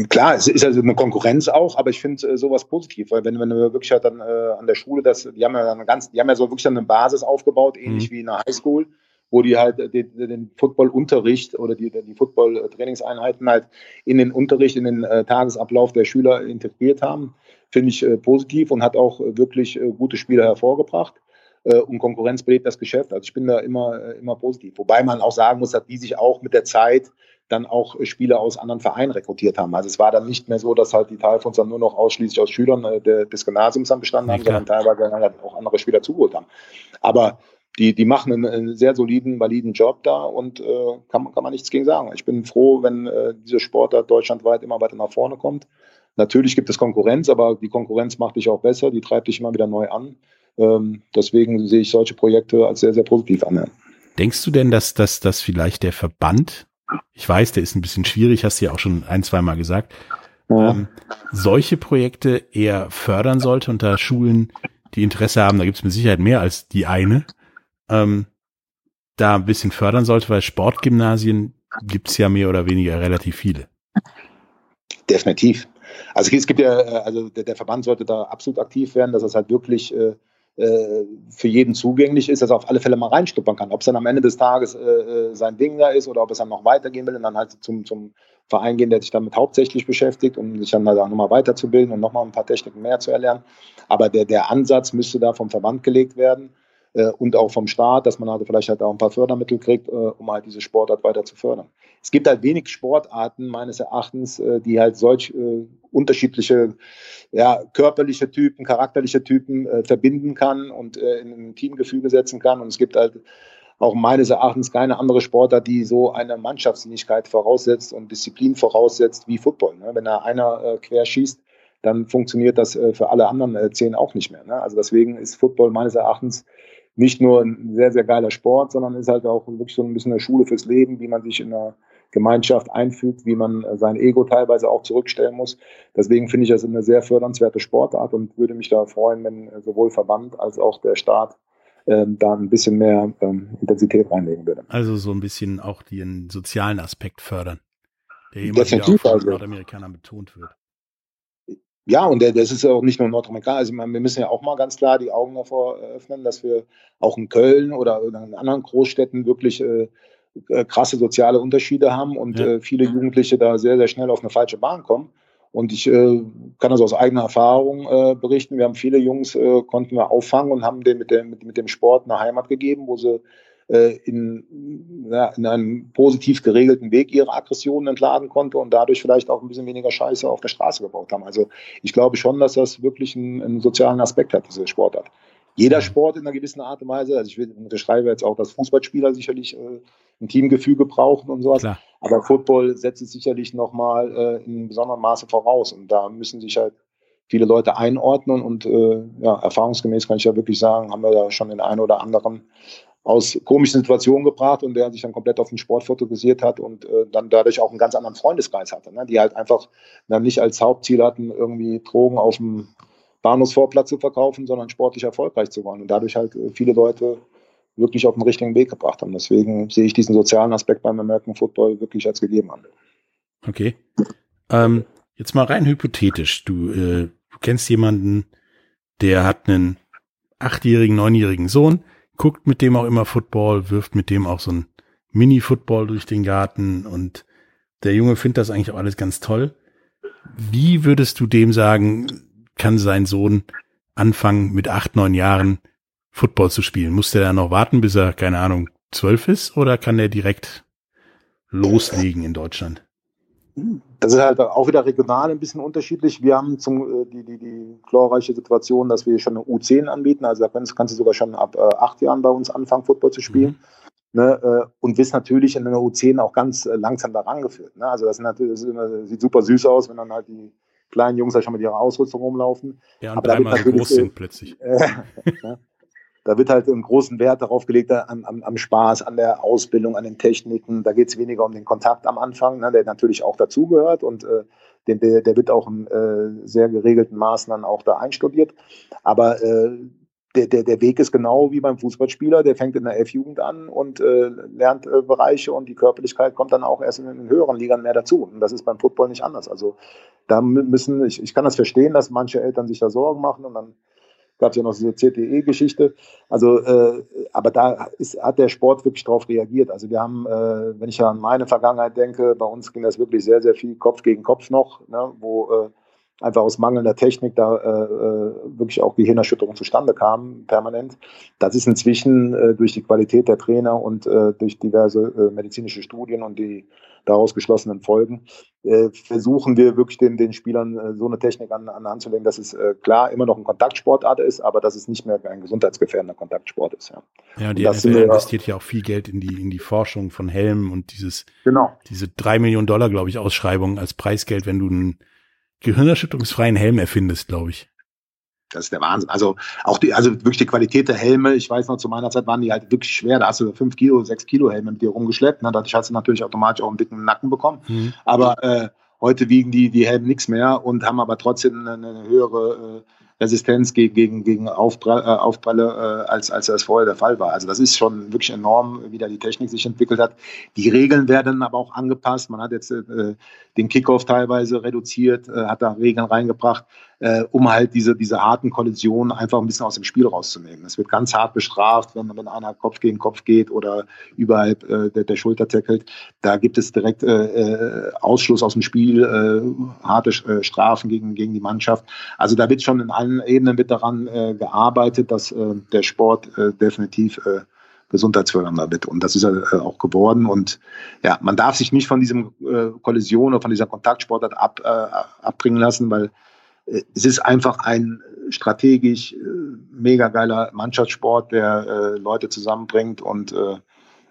Klar, es ist also eine Konkurrenz auch, aber ich finde äh, sowas positiv, weil wenn, wenn wir wirklich halt dann äh, an der Schule, das, die haben ja dann ganz, die haben ja so wirklich dann eine Basis aufgebaut, ähnlich mhm. wie in der Highschool, wo die halt den, den Football-Unterricht oder die, die Football-Trainingseinheiten halt in den Unterricht, in den äh, Tagesablauf der Schüler integriert haben, finde ich äh, positiv und hat auch wirklich äh, gute Spieler hervorgebracht äh, und Konkurrenz belebt das Geschäft. Also ich bin da immer, immer positiv. Wobei man auch sagen muss, dass die sich auch mit der Zeit dann auch Spieler aus anderen Vereinen rekrutiert haben. Also es war dann nicht mehr so, dass halt die Teilfonds dann nur noch ausschließlich aus Schülern äh, des Gymnasiums dann bestanden haben, sondern teilweise halt auch andere Spieler zugeholt haben. Aber die, die machen einen, einen sehr soliden, validen Job da und äh, kann, kann man nichts gegen sagen. Ich bin froh, wenn äh, diese Sportart deutschlandweit immer weiter nach vorne kommt. Natürlich gibt es Konkurrenz, aber die Konkurrenz macht dich auch besser, die treibt dich immer wieder neu an. Ähm, deswegen sehe ich solche Projekte als sehr, sehr positiv an. Denkst du denn, dass, dass, dass vielleicht der Verband ich weiß, der ist ein bisschen schwierig, hast du ja auch schon ein, zwei Mal gesagt, ja. ähm, solche Projekte eher fördern sollte unter Schulen, die Interesse haben, da gibt es mit Sicherheit mehr als die eine, ähm, da ein bisschen fördern sollte, weil Sportgymnasien gibt es ja mehr oder weniger relativ viele. Definitiv. Also es gibt ja, äh, also der, der Verband sollte da absolut aktiv werden, dass es halt wirklich äh, äh, für jeden zugänglich ist, dass er auf alle Fälle mal reinstuppern kann. Ob es dann am Ende des Tages äh, äh, sein Ding da ist oder ob es dann noch weitergehen will und dann halt zum, zum Verein gehen, der sich damit hauptsächlich beschäftigt, um sich dann da nochmal weiterzubilden und nochmal ein paar Techniken mehr zu erlernen. Aber der, der Ansatz müsste da vom Verband gelegt werden und auch vom Staat, dass man halt vielleicht halt auch ein paar Fördermittel kriegt, äh, um halt diese Sportart weiter zu fördern. Es gibt halt wenig Sportarten meines Erachtens, äh, die halt solch äh, unterschiedliche ja, körperliche Typen, charakterliche Typen äh, verbinden kann und äh, in ein Teamgefüge setzen kann. Und es gibt halt auch meines Erachtens keine andere Sportart, die so eine Mannschaftssinnigkeit voraussetzt und Disziplin voraussetzt wie Football. Ne? Wenn da einer äh, quer schießt, dann funktioniert das äh, für alle anderen äh, zehn auch nicht mehr. Ne? Also deswegen ist Football meines Erachtens nicht nur ein sehr, sehr geiler Sport, sondern ist halt auch wirklich so ein bisschen eine Schule fürs Leben, wie man sich in einer Gemeinschaft einfügt, wie man äh, sein Ego teilweise auch zurückstellen muss. Deswegen finde ich das eine sehr fördernswerte Sportart und würde mich da freuen, wenn äh, sowohl Verband als auch der Staat ähm, da ein bisschen mehr ähm, Intensität reinlegen würde. Also so ein bisschen auch den sozialen Aspekt fördern, der immer wieder von also. Nordamerikanern betont wird. Ja, und das ist ja auch nicht nur Nordamerika. Also wir müssen ja auch mal ganz klar die Augen davor öffnen, dass wir auch in Köln oder in anderen Großstädten wirklich äh, äh, krasse soziale Unterschiede haben und ja. äh, viele Jugendliche da sehr, sehr schnell auf eine falsche Bahn kommen. Und ich äh, kann das aus eigener Erfahrung äh, berichten. Wir haben viele Jungs, äh, konnten wir auffangen und haben denen mit dem, mit, mit dem Sport eine Heimat gegeben, wo sie äh, in, ja, in einem positiv geregelten Weg ihre Aggressionen entladen konnte und dadurch vielleicht auch ein bisschen weniger Scheiße auf der Straße gebaut haben. Also ich glaube schon, dass das wirklich einen, einen sozialen Aspekt hat, diese Sportart jeder Sport in einer gewissen Art und Weise. Also ich unterschreibe jetzt auch, dass Fußballspieler sicherlich äh, ein Teamgefüge brauchen und sowas. Klar. Aber Football setzt es sicherlich nochmal äh, in besonderem Maße voraus. Und da müssen sich halt viele Leute einordnen. Und äh, ja, erfahrungsgemäß kann ich ja wirklich sagen, haben wir da schon den einen oder anderen aus komischen Situationen gebracht und der sich dann komplett auf den Sport fokussiert hat und äh, dann dadurch auch einen ganz anderen Freundeskreis hatte, ne? die halt einfach dann nicht als Hauptziel hatten, irgendwie Drogen auf dem Bahnhofsvorplatz zu verkaufen, sondern sportlich erfolgreich zu wollen und dadurch halt äh, viele Leute wirklich auf den richtigen Weg gebracht haben. Deswegen sehe ich diesen sozialen Aspekt beim American Football wirklich als gegeben an. Okay. Ähm, jetzt mal rein hypothetisch. Du, äh, du kennst jemanden, der hat einen achtjährigen, neunjährigen Sohn, guckt mit dem auch immer Football, wirft mit dem auch so ein Mini-Football durch den Garten und der Junge findet das eigentlich auch alles ganz toll. Wie würdest du dem sagen, kann sein Sohn anfangen mit acht, neun Jahren Football zu spielen? Muss der da noch warten, bis er, keine Ahnung, zwölf ist oder kann der direkt loslegen in Deutschland? Das ist halt auch wieder regional ein bisschen unterschiedlich. Wir haben zum, äh, die, die, die glorreiche Situation, dass wir schon eine U10 anbieten. Also da kannst, kannst du sogar schon ab äh, acht Jahren bei uns anfangen, Football zu spielen. Mhm. Ne, äh, und wirst natürlich in einer U10 auch ganz äh, langsam da rangeführt. Ne? Also das, das, immer, sieht super süß aus, wenn dann halt die kleinen Jungs da schon mit ihrer Ausrüstung rumlaufen. Ja, und Aber dreimal so groß sind plötzlich. ne? Da wird halt einen großen Wert darauf gelegt, am, am, am Spaß, an der Ausbildung, an den Techniken. Da geht es weniger um den Kontakt am Anfang, ne, der natürlich auch dazugehört und äh, den, der, der wird auch in äh, sehr geregelten Maßen dann auch da einstudiert. Aber äh, der, der, der Weg ist genau wie beim Fußballspieler, der fängt in der F-Jugend an und äh, lernt äh, Bereiche und die Körperlichkeit kommt dann auch erst in den höheren Ligern mehr dazu. Und das ist beim Football nicht anders. Also da müssen, ich, ich kann das verstehen, dass manche Eltern sich da Sorgen machen und dann gab es ja noch diese CTE-Geschichte. Also, äh, aber da ist, hat der Sport wirklich darauf reagiert. Also wir haben, äh, wenn ich an meine Vergangenheit denke, bei uns ging das wirklich sehr, sehr viel Kopf gegen Kopf noch, ne, wo äh, einfach aus mangelnder Technik da äh, äh wirklich auch Gehirnerschütterungen zustande kamen, permanent. Das ist inzwischen äh, durch die Qualität der Trainer und äh, durch diverse äh, medizinische Studien und die daraus geschlossenen Folgen, äh, versuchen wir wirklich den, den Spielern äh, so eine Technik an, an Hand zu legen, dass es äh, klar immer noch ein Kontaktsportart ist, aber dass es nicht mehr ein gesundheitsgefährdender Kontaktsport ist. Ja, ja die NFL investiert ja auch viel Geld in die, in die Forschung von Helmen und dieses, genau. diese drei Millionen Dollar, glaube ich, Ausschreibung als Preisgeld, wenn du einen gehirnerschütterungsfreien Helm erfindest, glaube ich. Das ist der Wahnsinn. Also auch die, also wirklich die Qualität der Helme. Ich weiß noch, zu meiner Zeit waren die halt wirklich schwer. Da hast du fünf Kilo, sechs Kilo Helme mit dir rumgeschleppt. Ne? Dadurch hast du natürlich automatisch auch einen dicken Nacken bekommen. Mhm. Aber äh, heute wiegen die, die Helme nichts mehr und haben aber trotzdem eine, eine höhere äh, Resistenz gegen, gegen, gegen Aufprall, äh, Aufpralle, äh, als, als das vorher der Fall war. Also das ist schon wirklich enorm, wie da die Technik sich entwickelt hat. Die Regeln werden aber auch angepasst. Man hat jetzt äh, den Kickoff teilweise reduziert, äh, hat da Regeln reingebracht, äh, um halt diese, diese harten Kollisionen einfach ein bisschen aus dem Spiel rauszunehmen. Es wird ganz hart bestraft, wenn, wenn einer Kopf gegen Kopf geht oder überhalb äh, der, der Schulter tackelt. Da gibt es direkt äh, äh Ausschluss aus dem Spiel, äh, harte äh, Strafen gegen, gegen die Mannschaft. Also da wird schon in allen Ebenen wird daran äh, gearbeitet, dass äh, der Sport äh, definitiv äh, gesundheitsfördernder wird. Und das ist er äh, auch geworden. Und ja, man darf sich nicht von diesem äh, Kollision oder von dieser Kontaktsportart ab, äh, abbringen lassen, weil es ist einfach ein strategisch äh, mega geiler Mannschaftssport, der äh, Leute zusammenbringt und äh,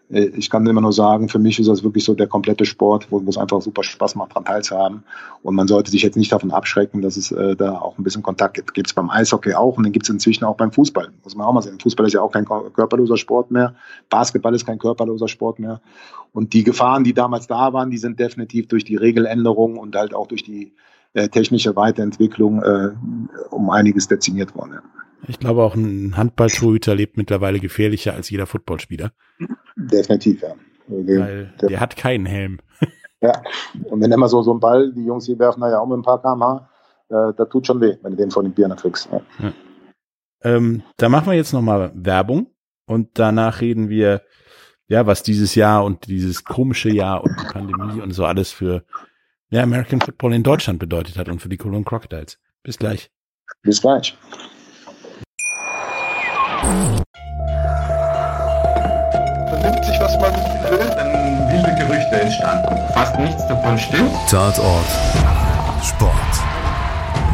äh, ich kann immer nur sagen, für mich ist das wirklich so der komplette Sport, wo, es einfach super Spaß macht, daran teilzuhaben. Und man sollte sich jetzt nicht davon abschrecken, dass es äh, da auch ein bisschen Kontakt gibt. Gibt es beim Eishockey auch und den gibt es inzwischen auch beim Fußball. Muss man auch mal sehen. Fußball ist ja auch kein körperloser Sport mehr. Basketball ist kein körperloser Sport mehr. Und die Gefahren, die damals da waren, die sind definitiv durch die Regeländerung und halt auch durch die äh, technische Weiterentwicklung äh, um einiges dezimiert worden. Ja. Ich glaube auch ein Handballtorhüter lebt mittlerweile gefährlicher als jeder Footballspieler. Definitiv, ja. Weil der, der hat keinen Helm. Ja, und wenn immer so, so ein Ball, die Jungs hier werfen ja auch mit ein paar kmh, äh, da tut schon weh, wenn du den vor den Birnen kriegst. Ja. ja. Ähm, da machen wir jetzt nochmal Werbung und danach reden wir, ja, was dieses Jahr und dieses komische Jahr und die Pandemie und so alles für ja, American Football in Deutschland bedeutet hat und für die Cologne Crocodiles. Bis gleich. Bis gleich. Vernimmt sich, was man will, dann wilde Gerüchte entstanden. Fast nichts davon stimmt. Tatort. Sport.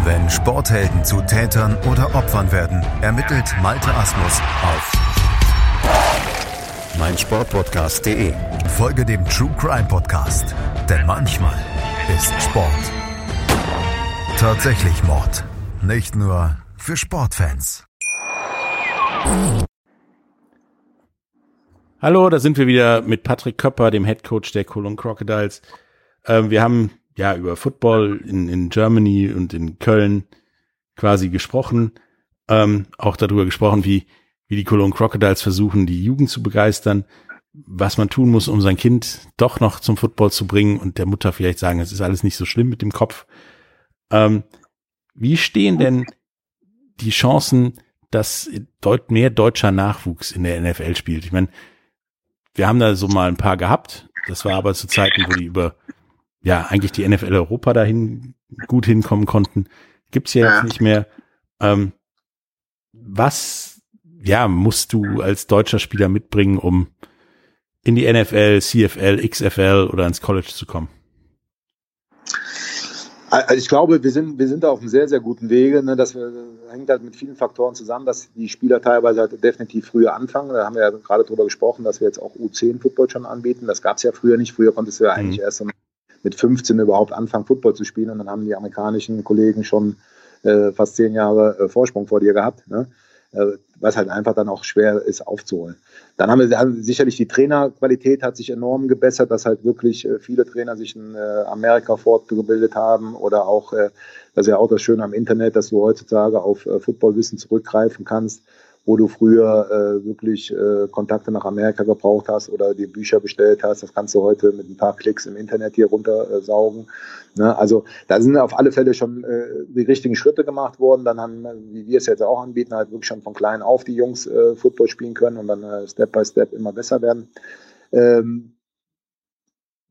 Wenn Sporthelden zu Tätern oder Opfern werden, ermittelt Malte Asmus auf meinsportpodcast.de. Folge dem True Crime Podcast, denn manchmal ist Sport tatsächlich Mord. Nicht nur für Sportfans. Hallo, da sind wir wieder mit Patrick Köpper, dem Head Coach der Cologne Crocodiles. Ähm, wir haben ja über Football in, in Germany und in Köln quasi gesprochen, ähm, auch darüber gesprochen, wie, wie die Cologne Crocodiles versuchen, die Jugend zu begeistern, was man tun muss, um sein Kind doch noch zum Football zu bringen und der Mutter vielleicht sagen, es ist alles nicht so schlimm mit dem Kopf. Ähm, wie stehen denn die Chancen, dass deut mehr deutscher Nachwuchs in der NFL spielt? Ich meine, wir haben da so mal ein paar gehabt. Das war aber zu Zeiten, wo die über ja eigentlich die NFL Europa dahin gut hinkommen konnten. Gibt's ja, ja. jetzt nicht mehr. Ähm, was ja musst du als deutscher Spieler mitbringen, um in die NFL, CFL, XFL oder ins College zu kommen? Also ich glaube, wir sind, wir sind da auf einem sehr, sehr guten Wege. Ne? Das hängt halt mit vielen Faktoren zusammen, dass die Spieler teilweise halt definitiv früher anfangen. Da haben wir ja gerade drüber gesprochen, dass wir jetzt auch U10-Football schon anbieten. Das gab es ja früher nicht. Früher konntest du ja eigentlich mhm. erst mit 15 überhaupt anfangen, Football zu spielen. Und dann haben die amerikanischen Kollegen schon äh, fast zehn Jahre äh, Vorsprung vor dir gehabt. Ne? Äh, was halt einfach dann auch schwer ist aufzuholen. Dann haben wir sicherlich die Trainerqualität hat sich enorm gebessert, dass halt wirklich äh, viele Trainer sich in äh, Amerika fortgebildet haben oder auch, das ist ja auch das Schöne am Internet, dass du heutzutage auf Footballwissen zurückgreifen kannst wo du früher äh, wirklich äh, Kontakte nach Amerika gebraucht hast oder die Bücher bestellt hast. Das kannst du heute mit ein paar Klicks im Internet hier runtersaugen. Äh, ne? Also da sind auf alle Fälle schon äh, die richtigen Schritte gemacht worden. Dann haben, wie wir es jetzt auch anbieten, halt wirklich schon von klein auf die Jungs äh, Football spielen können und dann äh, Step by Step immer besser werden. Ähm,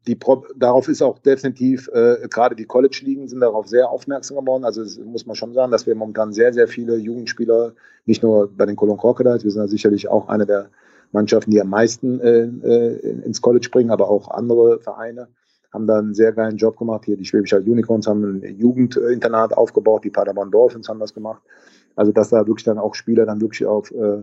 die Pro darauf ist auch definitiv, äh, gerade die College-Ligen sind darauf sehr aufmerksam geworden. Also muss man schon sagen, dass wir momentan sehr, sehr viele Jugendspieler, nicht nur bei den Cologne Crocodiles, wir sind ja sicherlich auch eine der Mannschaften, die am meisten äh, äh, ins College bringen, aber auch andere Vereine haben da einen sehr geilen Job gemacht. Hier die Schwäbische Unicorns haben ein Jugendinternat aufgebaut, die Paderborn Dolphins haben das gemacht. Also dass da wirklich dann auch Spieler dann wirklich auf äh,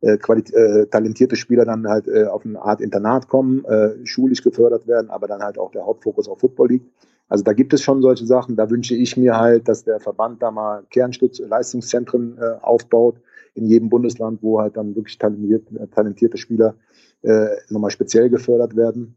äh, äh, talentierte Spieler dann halt äh, auf eine Art Internat kommen, äh, schulisch gefördert werden, aber dann halt auch der Hauptfokus auf Football liegt. Also da gibt es schon solche Sachen. Da wünsche ich mir halt, dass der Verband da mal Kernstütz Leistungszentren äh, aufbaut in jedem Bundesland, wo halt dann wirklich talentierte, talentierte Spieler nochmal speziell gefördert werden.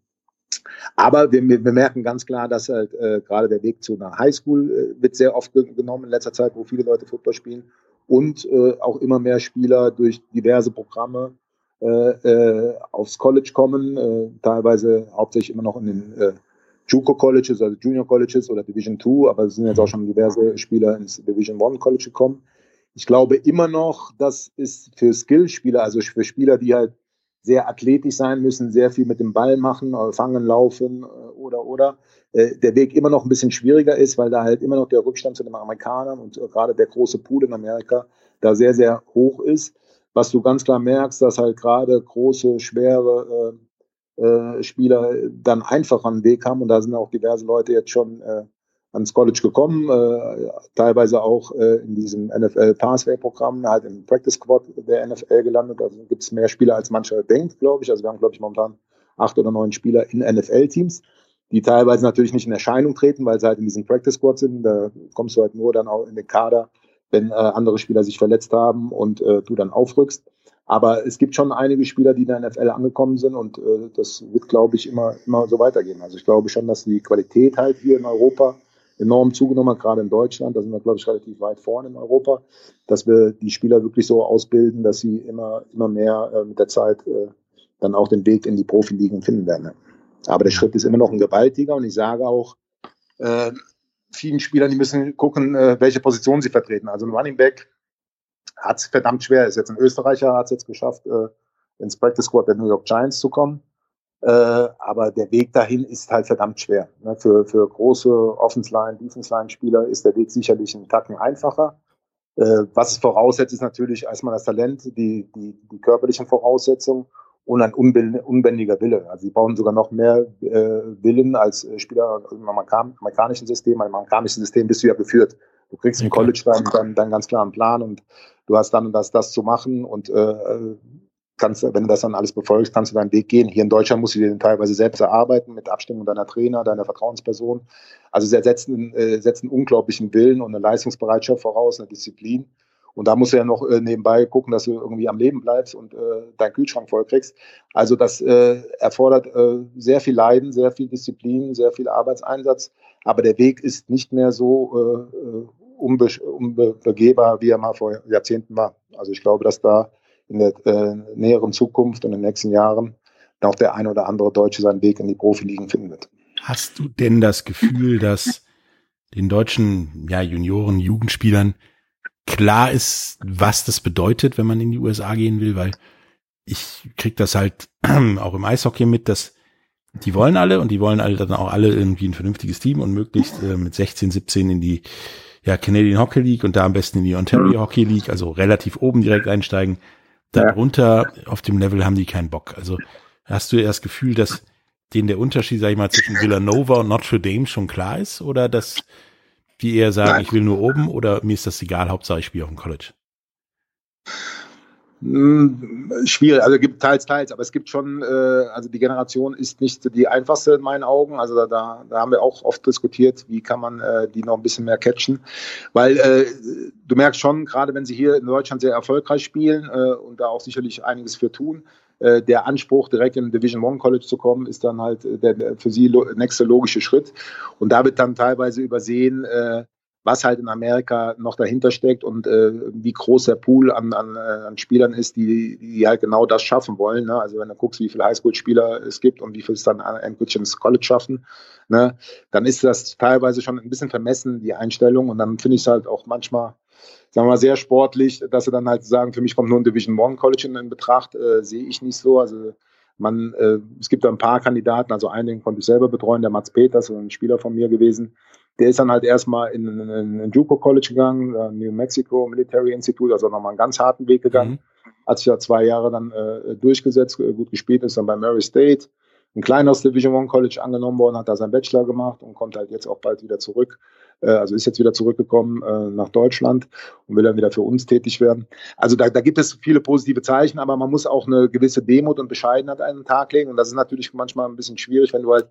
Aber wir, wir merken ganz klar, dass halt äh, gerade der Weg zu einer Highschool äh, wird sehr oft genommen in letzter Zeit, wo viele Leute Football spielen und äh, auch immer mehr Spieler durch diverse Programme äh, äh, aufs College kommen, äh, teilweise hauptsächlich immer noch in den äh, JUCO Colleges, also Junior Colleges oder Division 2, aber es sind jetzt auch schon diverse Spieler ins Division 1 College gekommen. Ich glaube immer noch, das ist für Skillspieler, also für Spieler, die halt sehr athletisch sein müssen, sehr viel mit dem Ball machen, äh, fangen, laufen äh, oder oder äh, der Weg immer noch ein bisschen schwieriger ist, weil da halt immer noch der Rückstand zu den Amerikanern und gerade der große Pool in Amerika da sehr, sehr hoch ist. Was du ganz klar merkst, dass halt gerade große, schwere äh, Spieler dann einfacher einen Weg haben und da sind auch diverse Leute jetzt schon äh, ans College gekommen, äh, teilweise auch äh, in diesem NFL Pathway Programm, halt im Practice Squad der NFL gelandet. Also gibt es mehr Spieler als mancher denkt, glaube ich. Also wir haben, glaube ich, momentan acht oder neun Spieler in NFL-Teams die teilweise natürlich nicht in Erscheinung treten, weil sie halt in diesem Practice Squad sind. Da kommst du halt nur dann auch in den Kader, wenn äh, andere Spieler sich verletzt haben und äh, du dann aufrückst. Aber es gibt schon einige Spieler, die in der NFL angekommen sind und äh, das wird, glaube ich, immer, immer so weitergehen. Also ich glaube schon, dass die Qualität halt hier in Europa enorm zugenommen hat, gerade in Deutschland. Da sind wir, glaube ich, relativ weit vorne in Europa, dass wir die Spieler wirklich so ausbilden, dass sie immer, immer mehr äh, mit der Zeit äh, dann auch den Weg in die Profiligen finden werden. Aber der Schritt ist immer noch ein gewaltiger und ich sage auch, äh, vielen Spielern, die müssen gucken, welche Position sie vertreten. Also ein Running Back hat es verdammt schwer. Ist jetzt ein Österreicher, hat es jetzt geschafft, ins Practice Squad der New York Giants zu kommen. Äh, aber der Weg dahin ist halt verdammt schwer. Ne? Für, für große Offense-Line, Defense-Line-Spieler ist der Weg sicherlich ein Tacken einfacher. Äh, was es voraussetzt, ist natürlich erstmal das Talent, die, die, die körperlichen Voraussetzungen und ein unbändiger Wille. Also sie brauchen sogar noch mehr äh, Willen als Spieler im amerikanischen System. Im amerikanischen System bist du ja geführt. Du kriegst im College dann, dann, dann ganz klar einen Plan und du hast dann das, das zu machen und äh, kannst, wenn du das dann alles befolgst, kannst du deinen Weg gehen. Hier in Deutschland musst du den teilweise selbst erarbeiten mit Abstimmung deiner Trainer, deiner Vertrauensperson. Also sie setzen, äh, setzen unglaublichen Willen und eine Leistungsbereitschaft voraus, eine Disziplin. Und da musst du ja noch äh, nebenbei gucken, dass du irgendwie am Leben bleibst und äh, deinen Kühlschrank voll kriegst. Also das äh, erfordert äh, sehr viel Leiden, sehr viel Disziplin, sehr viel Arbeitseinsatz. Aber der Weg ist nicht mehr so äh, äh unbe unbegehbar, wie er mal vor Jahrzehnten war. Also ich glaube, dass da in der äh, näheren Zukunft und in den nächsten Jahren auch der ein oder andere Deutsche seinen Weg in die Profiligen finden wird. Hast du denn das Gefühl, dass den deutschen ja, Junioren, Jugendspielern klar ist, was das bedeutet, wenn man in die USA gehen will? Weil ich krieg das halt auch im Eishockey mit, dass die wollen alle und die wollen alle dann auch alle irgendwie ein vernünftiges Team und möglichst äh, mit 16, 17 in die ja, Canadian Hockey League und da am besten in die Ontario Hockey League, also relativ oben direkt einsteigen. Darunter ja. auf dem Level haben die keinen Bock. Also hast du ja das Gefühl, dass denen der Unterschied, sag ich mal, zwischen Villanova und Notre Dame schon klar ist oder dass die eher sagen, Nein. ich will nur oben oder mir ist das egal, Hauptsache ich spiele auf dem College? Hm, schwierig, also gibt teils, teils, aber es gibt schon, äh, also die Generation ist nicht die einfachste in meinen Augen. Also da, da, da haben wir auch oft diskutiert, wie kann man äh, die noch ein bisschen mehr catchen. Weil äh, du merkst schon, gerade wenn sie hier in Deutschland sehr erfolgreich spielen äh, und da auch sicherlich einiges für tun, äh, der Anspruch, direkt in Division One College zu kommen, ist dann halt der, der für sie lo nächste logische Schritt. Und da wird dann teilweise übersehen, äh, was halt in Amerika noch dahinter steckt und äh, wie groß der Pool an, an, äh, an Spielern ist, die, die halt genau das schaffen wollen. Ne? Also wenn du guckst, wie viele Highschool-Spieler es gibt und wie viele es dann endgültig ins College schaffen, ne? dann ist das teilweise schon ein bisschen vermessen, die Einstellung. Und dann finde ich es halt auch manchmal, sagen wir mal, sehr sportlich, dass sie dann halt sagen, für mich kommt nur ein Division One College in, in Betracht, äh, sehe ich nicht so. Also man, äh, es gibt da ein paar Kandidaten, also einen konnte ich selber betreuen, der Mats Peters, ein Spieler von mir gewesen, der ist dann halt erstmal in, in, in Juco College gegangen, äh, New Mexico Military Institute, also nochmal einen ganz harten Weg gegangen. Mhm. Hat sich ja zwei Jahre dann äh, durchgesetzt, äh, gut gespielt, ist dann bei Mary State, ein kleineres Division One College angenommen worden, hat da seinen Bachelor gemacht und kommt halt jetzt auch bald wieder zurück. Äh, also ist jetzt wieder zurückgekommen äh, nach Deutschland und will dann wieder für uns tätig werden. Also da, da gibt es viele positive Zeichen, aber man muss auch eine gewisse Demut und Bescheidenheit an den Tag legen. Und das ist natürlich manchmal ein bisschen schwierig, wenn du halt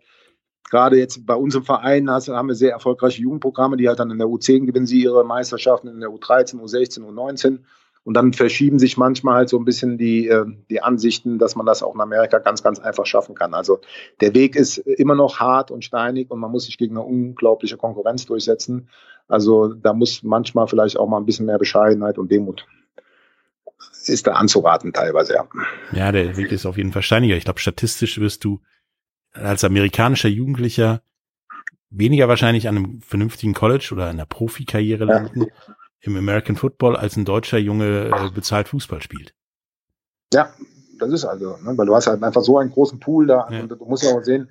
gerade jetzt bei uns im Verein hast, haben wir sehr erfolgreiche Jugendprogramme, die halt dann in der U10 gewinnen sie ihre Meisterschaften, in der U13, U16, U19. Und dann verschieben sich manchmal halt so ein bisschen die, äh, die Ansichten, dass man das auch in Amerika ganz, ganz einfach schaffen kann. Also der Weg ist immer noch hart und steinig und man muss sich gegen eine unglaubliche Konkurrenz durchsetzen. Also da muss manchmal vielleicht auch mal ein bisschen mehr Bescheidenheit und Demut ist da anzuraten teilweise, ja. Ja, der Weg ist auf jeden Fall steiniger. Ich glaube, statistisch wirst du als amerikanischer Jugendlicher weniger wahrscheinlich an einem vernünftigen College oder einer Profikarriere landen ja. im American Football, als ein deutscher Junge äh, bezahlt Fußball spielt. Ja, das ist also, ne, weil du hast halt einfach so einen großen Pool da ja. und du musst ja auch sehen,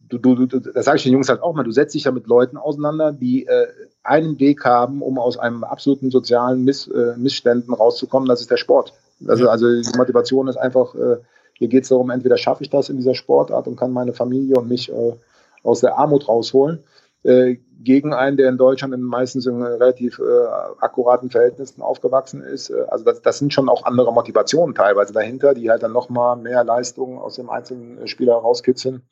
du, du, du, das sage ich den Jungs halt auch mal, du setzt dich ja mit Leuten auseinander, die äh, einen Weg haben, um aus einem absoluten sozialen Miss, äh, Missständen rauszukommen, das ist der Sport. Also, ja. also die Motivation ist einfach äh, hier geht es darum, entweder schaffe ich das in dieser Sportart und kann meine Familie und mich äh, aus der Armut rausholen, äh, gegen einen, der in Deutschland meistens in relativ äh, akkuraten Verhältnissen aufgewachsen ist. Äh, also das, das sind schon auch andere Motivationen teilweise dahinter, die halt dann nochmal mehr Leistung aus dem einzelnen Spieler rauskitzeln.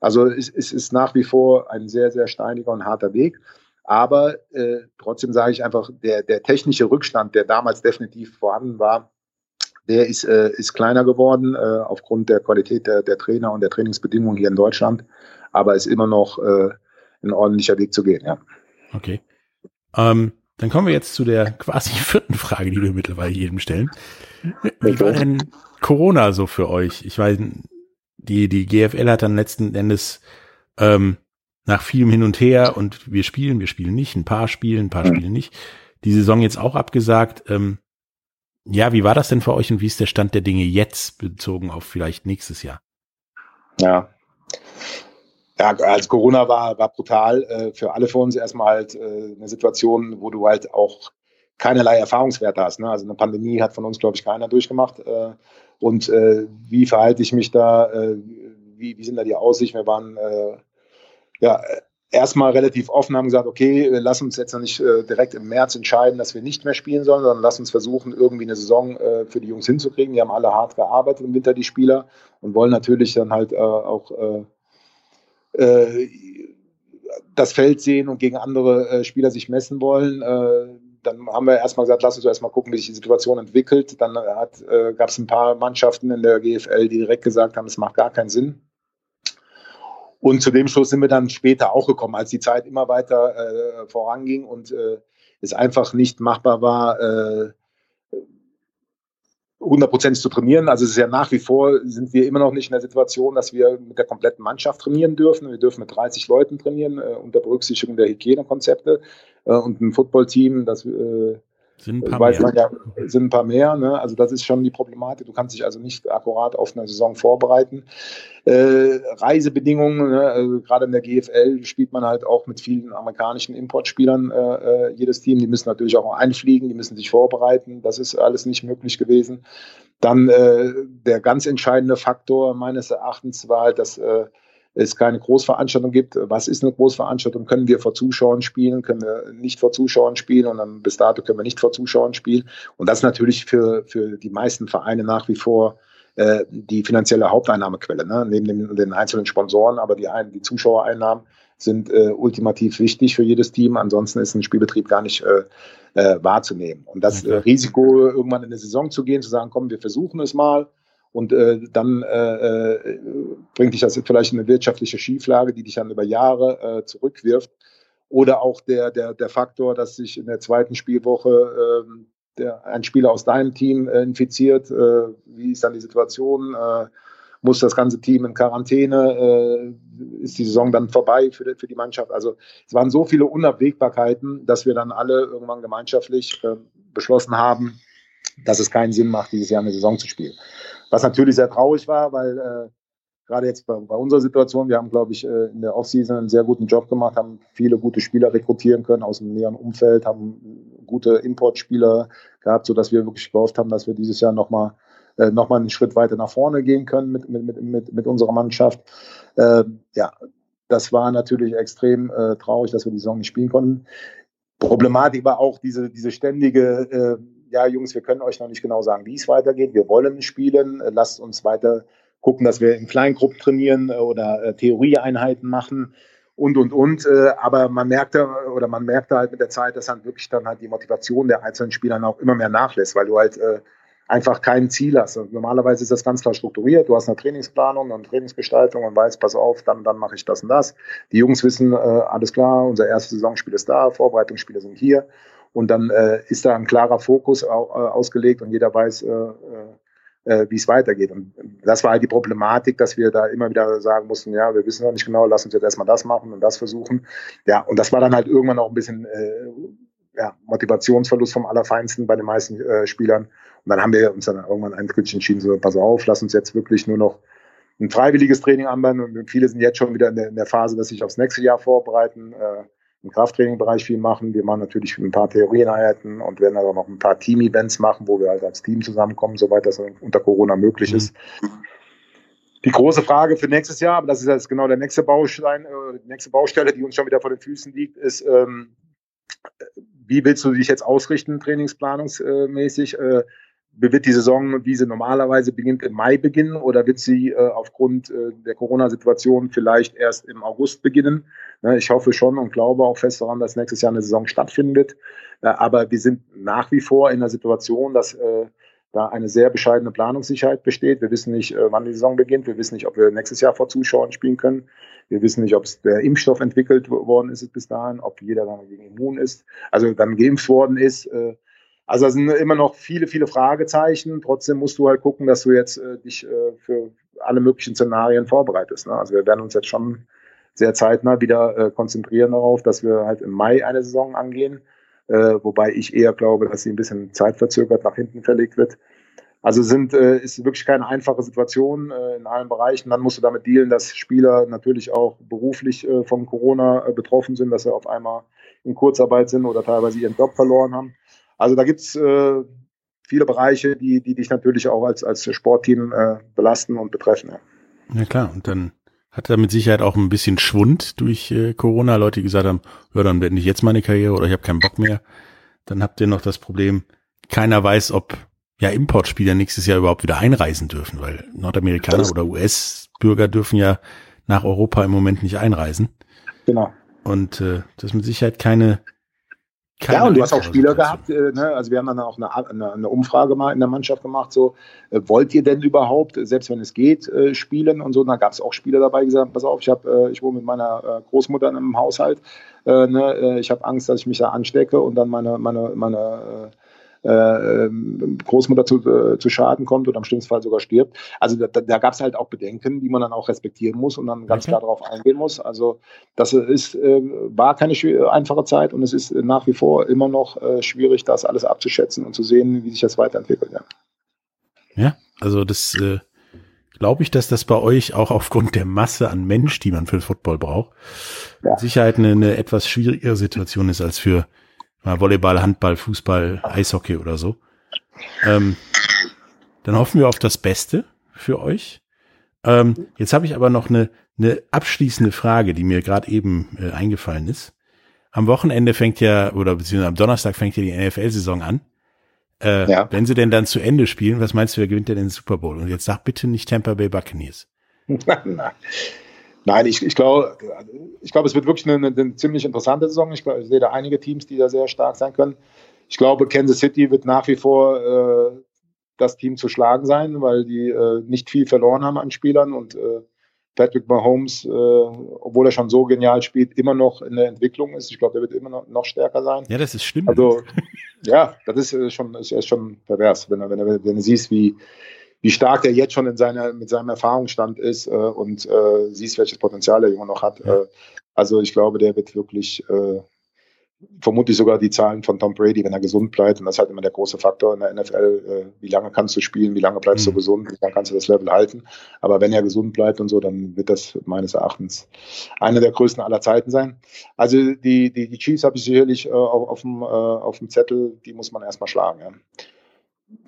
Also es, es ist nach wie vor ein sehr, sehr steiniger und harter Weg. Aber äh, trotzdem sage ich einfach, der, der technische Rückstand, der damals definitiv vorhanden war, der ist, äh, ist kleiner geworden äh, aufgrund der Qualität der, der Trainer und der Trainingsbedingungen hier in Deutschland, aber ist immer noch äh, ein ordentlicher Weg zu gehen, ja. Okay. Ähm, dann kommen wir jetzt zu der quasi vierten Frage, die wir mittlerweile jedem stellen. Wie war denn Corona so für euch? Ich weiß, die, die GFL hat dann letzten Endes ähm, nach vielem Hin und Her und wir spielen, wir spielen nicht, ein paar spielen, ein paar mhm. spielen nicht. Die Saison jetzt auch abgesagt. Ähm, ja, wie war das denn für euch und wie ist der Stand der Dinge jetzt bezogen auf vielleicht nächstes Jahr? Ja. Ja, als Corona war, war brutal äh, für alle von uns erstmal halt äh, eine Situation, wo du halt auch keinerlei Erfahrungswerte hast. Ne? Also eine Pandemie hat von uns, glaube ich, keiner durchgemacht. Äh, und äh, wie verhalte ich mich da? Äh, wie, wie sind da die Aussichten? Wir waren äh, ja erstmal relativ offen, haben gesagt, okay, lass uns jetzt noch nicht äh, direkt im März entscheiden, dass wir nicht mehr spielen sollen, sondern lass uns versuchen, irgendwie eine Saison äh, für die Jungs hinzukriegen. Die haben alle hart gearbeitet im Winter, die Spieler, und wollen natürlich dann halt äh, auch äh, äh, das Feld sehen und gegen andere äh, Spieler sich messen wollen. dann haben wir erstmal gesagt, lass uns erstmal gucken, wie sich die Situation entwickelt. Dann gab es ein paar Mannschaften in der GFL, die direkt gesagt haben, es macht gar keinen Sinn, und zu dem Schluss sind wir dann später auch gekommen, als die Zeit immer weiter äh, voranging und äh, es einfach nicht machbar war, äh, hundertprozentig zu trainieren. Also es ist ja nach wie vor, sind wir immer noch nicht in der Situation, dass wir mit der kompletten Mannschaft trainieren dürfen. Wir dürfen mit 30 Leuten trainieren, äh, unter Berücksichtigung der Hygienekonzepte. Äh, und ein Footballteam, das äh, sind ein paar weiß mehr. ja, sind ein paar mehr. Ne? Also das ist schon die Problematik. Du kannst dich also nicht akkurat auf eine Saison vorbereiten. Äh, Reisebedingungen, ne? also gerade in der GFL spielt man halt auch mit vielen amerikanischen Importspielern äh, äh, jedes Team. Die müssen natürlich auch einfliegen, die müssen sich vorbereiten. Das ist alles nicht möglich gewesen. Dann äh, der ganz entscheidende Faktor meines Erachtens war halt, dass äh, es keine Großveranstaltung gibt. Was ist eine Großveranstaltung? Können wir vor Zuschauern spielen? Können wir nicht vor Zuschauern spielen? Und dann bis dato können wir nicht vor Zuschauern spielen. Und das ist natürlich für, für die meisten Vereine nach wie vor äh, die finanzielle Haupteinnahmequelle, ne? neben den, den einzelnen Sponsoren, aber die, die Zuschauereinnahmen sind äh, ultimativ wichtig für jedes Team. Ansonsten ist ein Spielbetrieb gar nicht äh, äh, wahrzunehmen. Und das äh, Risiko, irgendwann in eine Saison zu gehen, zu sagen, komm, wir versuchen es mal, und äh, dann äh, äh, bringt dich das vielleicht in eine wirtschaftliche Schieflage, die dich dann über Jahre äh, zurückwirft. Oder auch der, der, der Faktor, dass sich in der zweiten Spielwoche äh, der, ein Spieler aus deinem Team äh, infiziert. Äh, wie ist dann die Situation? Äh, muss das ganze Team in Quarantäne? Äh, ist die Saison dann vorbei für die, für die Mannschaft? Also es waren so viele Unabwägbarkeiten, dass wir dann alle irgendwann gemeinschaftlich äh, beschlossen haben, dass es keinen Sinn macht, dieses Jahr eine Saison zu spielen. Was natürlich sehr traurig war, weil äh, gerade jetzt bei, bei, unserer Situation, wir haben, glaube ich, äh, in der Offseason einen sehr guten Job gemacht, haben viele gute Spieler rekrutieren können aus dem näheren Umfeld, haben gute Importspieler gehabt, sodass wir wirklich gehofft haben, dass wir dieses Jahr nochmal äh, noch einen Schritt weiter nach vorne gehen können mit, mit, mit, mit unserer Mannschaft. Äh, ja, das war natürlich extrem äh, traurig, dass wir die Saison nicht spielen konnten. Problematik war auch diese, diese ständige äh, ja, Jungs, wir können euch noch nicht genau sagen, wie es weitergeht. Wir wollen spielen. Lasst uns weiter gucken, dass wir in Kleingruppen trainieren äh, oder äh, Theorieeinheiten machen und, und, und. Äh, aber man merkte, oder man merkte halt mit der Zeit, dass dann wirklich dann halt die Motivation der einzelnen Spieler auch immer mehr nachlässt, weil du halt einfach kein Ziel hast. Und normalerweise ist das ganz klar strukturiert. Du hast eine Trainingsplanung, eine Trainingsgestaltung und weißt, pass auf, dann, dann mache ich das und das. Die Jungs wissen, alles klar, unser erstes Saisonspiel ist da, Vorbereitungsspiele sind hier. Und dann äh, ist da ein klarer Fokus au, äh, ausgelegt und jeder weiß, äh, äh, äh, wie es weitergeht. Und das war halt die Problematik, dass wir da immer wieder sagen mussten, ja, wir wissen noch nicht genau, lass uns jetzt erstmal das machen und das versuchen. Ja, und das war dann halt irgendwann auch ein bisschen äh, ja, Motivationsverlust vom Allerfeinsten bei den meisten äh, Spielern. Und dann haben wir uns dann irgendwann endgültig entschieden, so, pass auf, lass uns jetzt wirklich nur noch ein freiwilliges Training anbauen. Und viele sind jetzt schon wieder in der, in der Phase, dass sich aufs nächste Jahr vorbereiten. Äh, im Krafttrainingbereich viel machen. Wir machen natürlich ein paar Theorieneinheiten und werden aber noch ein paar Team-Events machen, wo wir halt als Team zusammenkommen, soweit das unter Corona möglich mhm. ist. Die große Frage für nächstes Jahr, aber das ist jetzt genau der nächste Baustein, äh, die nächste Baustelle, die uns schon wieder vor den Füßen liegt, ist, ähm, wie willst du dich jetzt ausrichten, trainingsplanungsmäßig? Äh, wird die Saison, wie sie normalerweise beginnt, im Mai beginnen oder wird sie äh, aufgrund äh, der Corona-Situation vielleicht erst im August beginnen? Ne, ich hoffe schon und glaube auch fest daran, dass nächstes Jahr eine Saison stattfindet. Äh, aber wir sind nach wie vor in der Situation, dass äh, da eine sehr bescheidene Planungssicherheit besteht. Wir wissen nicht, äh, wann die Saison beginnt. Wir wissen nicht, ob wir nächstes Jahr vor Zuschauern spielen können. Wir wissen nicht, ob der Impfstoff entwickelt worden ist bis dahin, ob jeder dann gegen immun ist, also dann geimpft worden ist. Äh, also da sind immer noch viele, viele Fragezeichen. Trotzdem musst du halt gucken, dass du jetzt äh, dich äh, für alle möglichen Szenarien vorbereitest. Ne? Also wir werden uns jetzt schon sehr zeitnah wieder äh, konzentrieren darauf, dass wir halt im Mai eine Saison angehen. Äh, wobei ich eher glaube, dass sie ein bisschen zeitverzögert nach hinten verlegt wird. Also sind, äh, ist wirklich keine einfache Situation äh, in allen Bereichen. Dann musst du damit dealen, dass Spieler natürlich auch beruflich von Corona betroffen sind, dass sie auf einmal in Kurzarbeit sind oder teilweise ihren Job verloren haben. Also da gibt's äh, viele Bereiche, die, die dich natürlich auch als, als Sportteam äh, belasten und betreffen. Ja. ja klar, und dann hat er mit Sicherheit auch ein bisschen Schwund durch äh, Corona. Leute, die gesagt haben, ja, dann beende ich jetzt meine Karriere oder ich habe keinen Bock mehr. Dann habt ihr noch das Problem, keiner weiß, ob ja Importspieler nächstes Jahr überhaupt wieder einreisen dürfen, weil Nordamerikaner oder US-Bürger dürfen ja nach Europa im Moment nicht einreisen. Genau. Und äh, das ist mit Sicherheit keine Keine ja, und du hast auch Spieler gehabt, äh, ne? also wir haben dann auch eine, eine, eine, Umfrage mal in der Mannschaft gemacht, so, äh, wollt ihr denn überhaupt, selbst wenn es geht, äh, spielen und so, und da gab es auch Spieler dabei, die gesagt, pass auf, ich, hab, äh, ich wohne mit meiner äh, Großmutter in einem Haushalt, äh, ne? ich habe Angst, dass ich mich da anstecke und dann meine, meine, meine äh, ähm, Großmutter zu, äh, zu Schaden kommt oder im schlimmsten Fall sogar stirbt. Also da, da gab es halt auch Bedenken, die man dann auch respektieren muss und dann ganz okay. klar darauf eingehen muss. Also das ist, äh, war keine einfache Zeit und es ist nach wie vor immer noch äh, schwierig, das alles abzuschätzen und zu sehen, wie sich das weiterentwickelt. Ja, ja also das äh, glaube ich, dass das bei euch auch aufgrund der Masse an Mensch, die man für Football braucht, ja. mit Sicherheit eine, eine etwas schwierigere Situation ist als für Volleyball, Handball, Fußball, Eishockey oder so. Ähm, dann hoffen wir auf das Beste für euch. Ähm, jetzt habe ich aber noch eine, eine abschließende Frage, die mir gerade eben äh, eingefallen ist. Am Wochenende fängt ja, oder beziehungsweise am Donnerstag fängt ja die NFL-Saison an. Äh, ja. Wenn sie denn dann zu Ende spielen, was meinst du, wer gewinnt denn den Super Bowl? Und jetzt sag bitte nicht Tampa Bay Buccaneers. Nein, ich, ich glaube, ich glaube, es wird wirklich eine, eine ziemlich interessante Saison. Ich, glaub, ich, sehe da einige Teams, die da sehr stark sein können. Ich glaube, Kansas City wird nach wie vor äh, das Team zu schlagen sein, weil die äh, nicht viel verloren haben an Spielern und äh, Patrick Mahomes, äh, obwohl er schon so genial spielt, immer noch in der Entwicklung ist. Ich glaube, der wird immer noch, noch stärker sein. Ja, das ist schlimm. Also, ja, das ist äh, schon, ist, ist schon pervers, wenn, wenn, wenn, wenn du siehst, wie, wie stark er jetzt schon in seiner, mit seinem Erfahrungsstand ist äh, und äh, siehst, welches Potenzial der Junge noch hat. Ja. Äh, also ich glaube, der wird wirklich äh, vermutlich sogar die Zahlen von Tom Brady, wenn er gesund bleibt. Und das ist halt immer der große Faktor in der NFL. Äh, wie lange kannst du spielen? Wie lange bleibst mhm. du gesund? Wie lange kannst du das Level halten? Aber wenn er gesund bleibt und so, dann wird das meines Erachtens einer der größten aller Zeiten sein. Also die, die, die Chiefs habe ich sicherlich äh, auf, auf, dem, äh, auf dem Zettel, die muss man erstmal schlagen. Ja.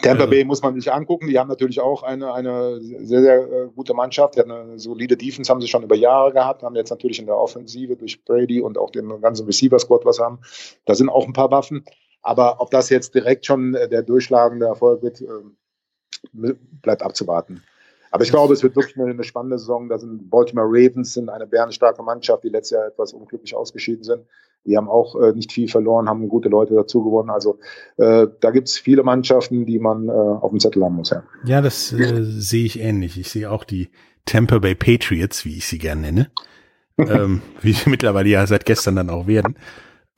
Tampa Bay muss man sich angucken. Die haben natürlich auch eine, eine sehr, sehr äh, gute Mannschaft. Die haben eine solide Defense, haben sie schon über Jahre gehabt, haben jetzt natürlich in der Offensive durch Brady und auch den ganzen Receiver-Squad was haben. Da sind auch ein paar Waffen. Aber ob das jetzt direkt schon äh, der durchschlagende Erfolg wird, äh, bleibt abzuwarten. Aber ich glaube, es wird wirklich eine, eine spannende Saison. Da sind Baltimore Ravens sind eine bärenstarke Mannschaft, die letztes Jahr etwas unglücklich ausgeschieden sind. Die haben auch äh, nicht viel verloren, haben gute Leute dazu gewonnen. Also äh, da gibt's viele Mannschaften, die man äh, auf dem Zettel haben muss. Ja, ja das äh, sehe ich ähnlich. Ich sehe auch die Tampa Bay Patriots, wie ich sie gerne nenne, ähm, wie sie mittlerweile ja seit gestern dann auch werden,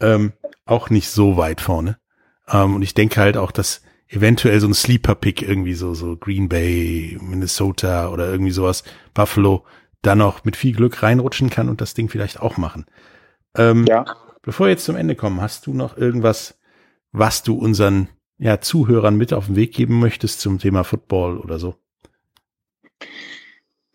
ähm, auch nicht so weit vorne. Ähm, und ich denke halt auch, dass eventuell so ein Sleeper-Pick irgendwie so, so Green Bay, Minnesota oder irgendwie sowas, Buffalo, da noch mit viel Glück reinrutschen kann und das Ding vielleicht auch machen. Ähm, ja. Bevor wir jetzt zum Ende kommen, hast du noch irgendwas, was du unseren ja, Zuhörern mit auf den Weg geben möchtest zum Thema Football oder so?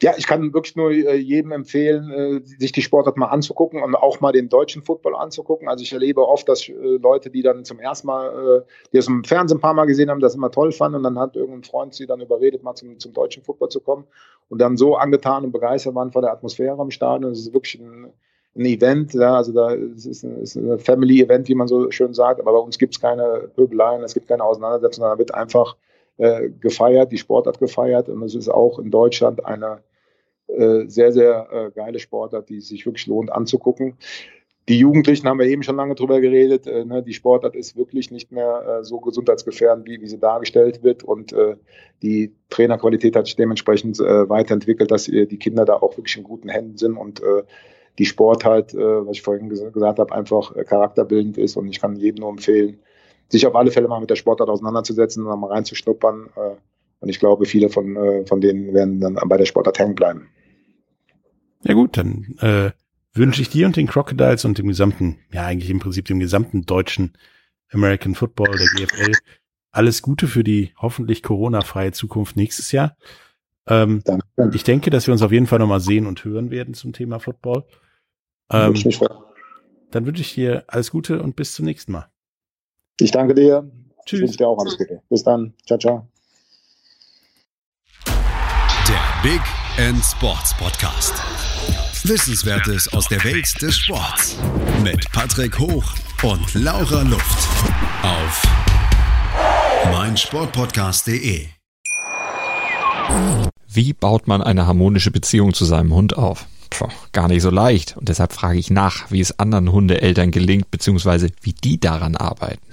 Ja, ich kann wirklich nur äh, jedem empfehlen, äh, sich die Sportart mal anzugucken und auch mal den deutschen Football anzugucken. Also ich erlebe oft, dass äh, Leute, die dann zum ersten Mal, die es im Fernsehen ein paar Mal gesehen haben, das immer toll fanden und dann hat irgendein Freund sie dann überredet, mal zum, zum deutschen Football zu kommen und dann so angetan und begeistert waren von der Atmosphäre im Stadion. Es ist wirklich ein, ein Event, ja, also da ist es ein, ein Family-Event, wie man so schön sagt, aber bei uns gibt es keine Pöbeleien, es gibt keine Auseinandersetzungen, da wird einfach äh, gefeiert, die Sportart gefeiert und es ist auch in Deutschland eine äh, sehr, sehr äh, geile Sportart, die sich wirklich lohnt anzugucken. Die Jugendlichen haben wir eben schon lange drüber geredet. Äh, ne, die Sportart ist wirklich nicht mehr äh, so gesundheitsgefährdend, wie, wie sie dargestellt wird. Und äh, die Trainerqualität hat sich dementsprechend äh, weiterentwickelt, dass äh, die Kinder da auch wirklich in guten Händen sind und äh, die Sport halt, äh, was ich vorhin ges gesagt habe, einfach äh, charakterbildend ist. Und ich kann jedem nur empfehlen, sich auf alle Fälle mal mit der Sportart auseinanderzusetzen und mal reinzuschnuppern. Äh, und ich glaube, viele von, äh, von denen werden dann bei der Sportart hängen bleiben. Ja gut, dann äh, wünsche ich dir und den Crocodiles und dem gesamten, ja eigentlich im Prinzip dem gesamten deutschen American Football, der GFL, alles Gute für die hoffentlich Corona-freie Zukunft nächstes Jahr. Ähm, Danke. Ich denke, dass wir uns auf jeden Fall nochmal sehen und hören werden zum Thema Football. Ähm, dann wünsche ich dir alles Gute und bis zum nächsten Mal. Ich danke dir. Tschüss. Ich wünsche dir auch alles Gute. Bis dann. Ciao, ciao. Der Big End Sports Podcast. Wissenswertes aus der Welt des Sports. Mit Patrick Hoch und Laura Luft. Auf meinsportpodcast.de. Wie baut man eine harmonische Beziehung zu seinem Hund auf? Puh, gar nicht so leicht. Und deshalb frage ich nach, wie es anderen Hundeeltern gelingt, beziehungsweise wie die daran arbeiten.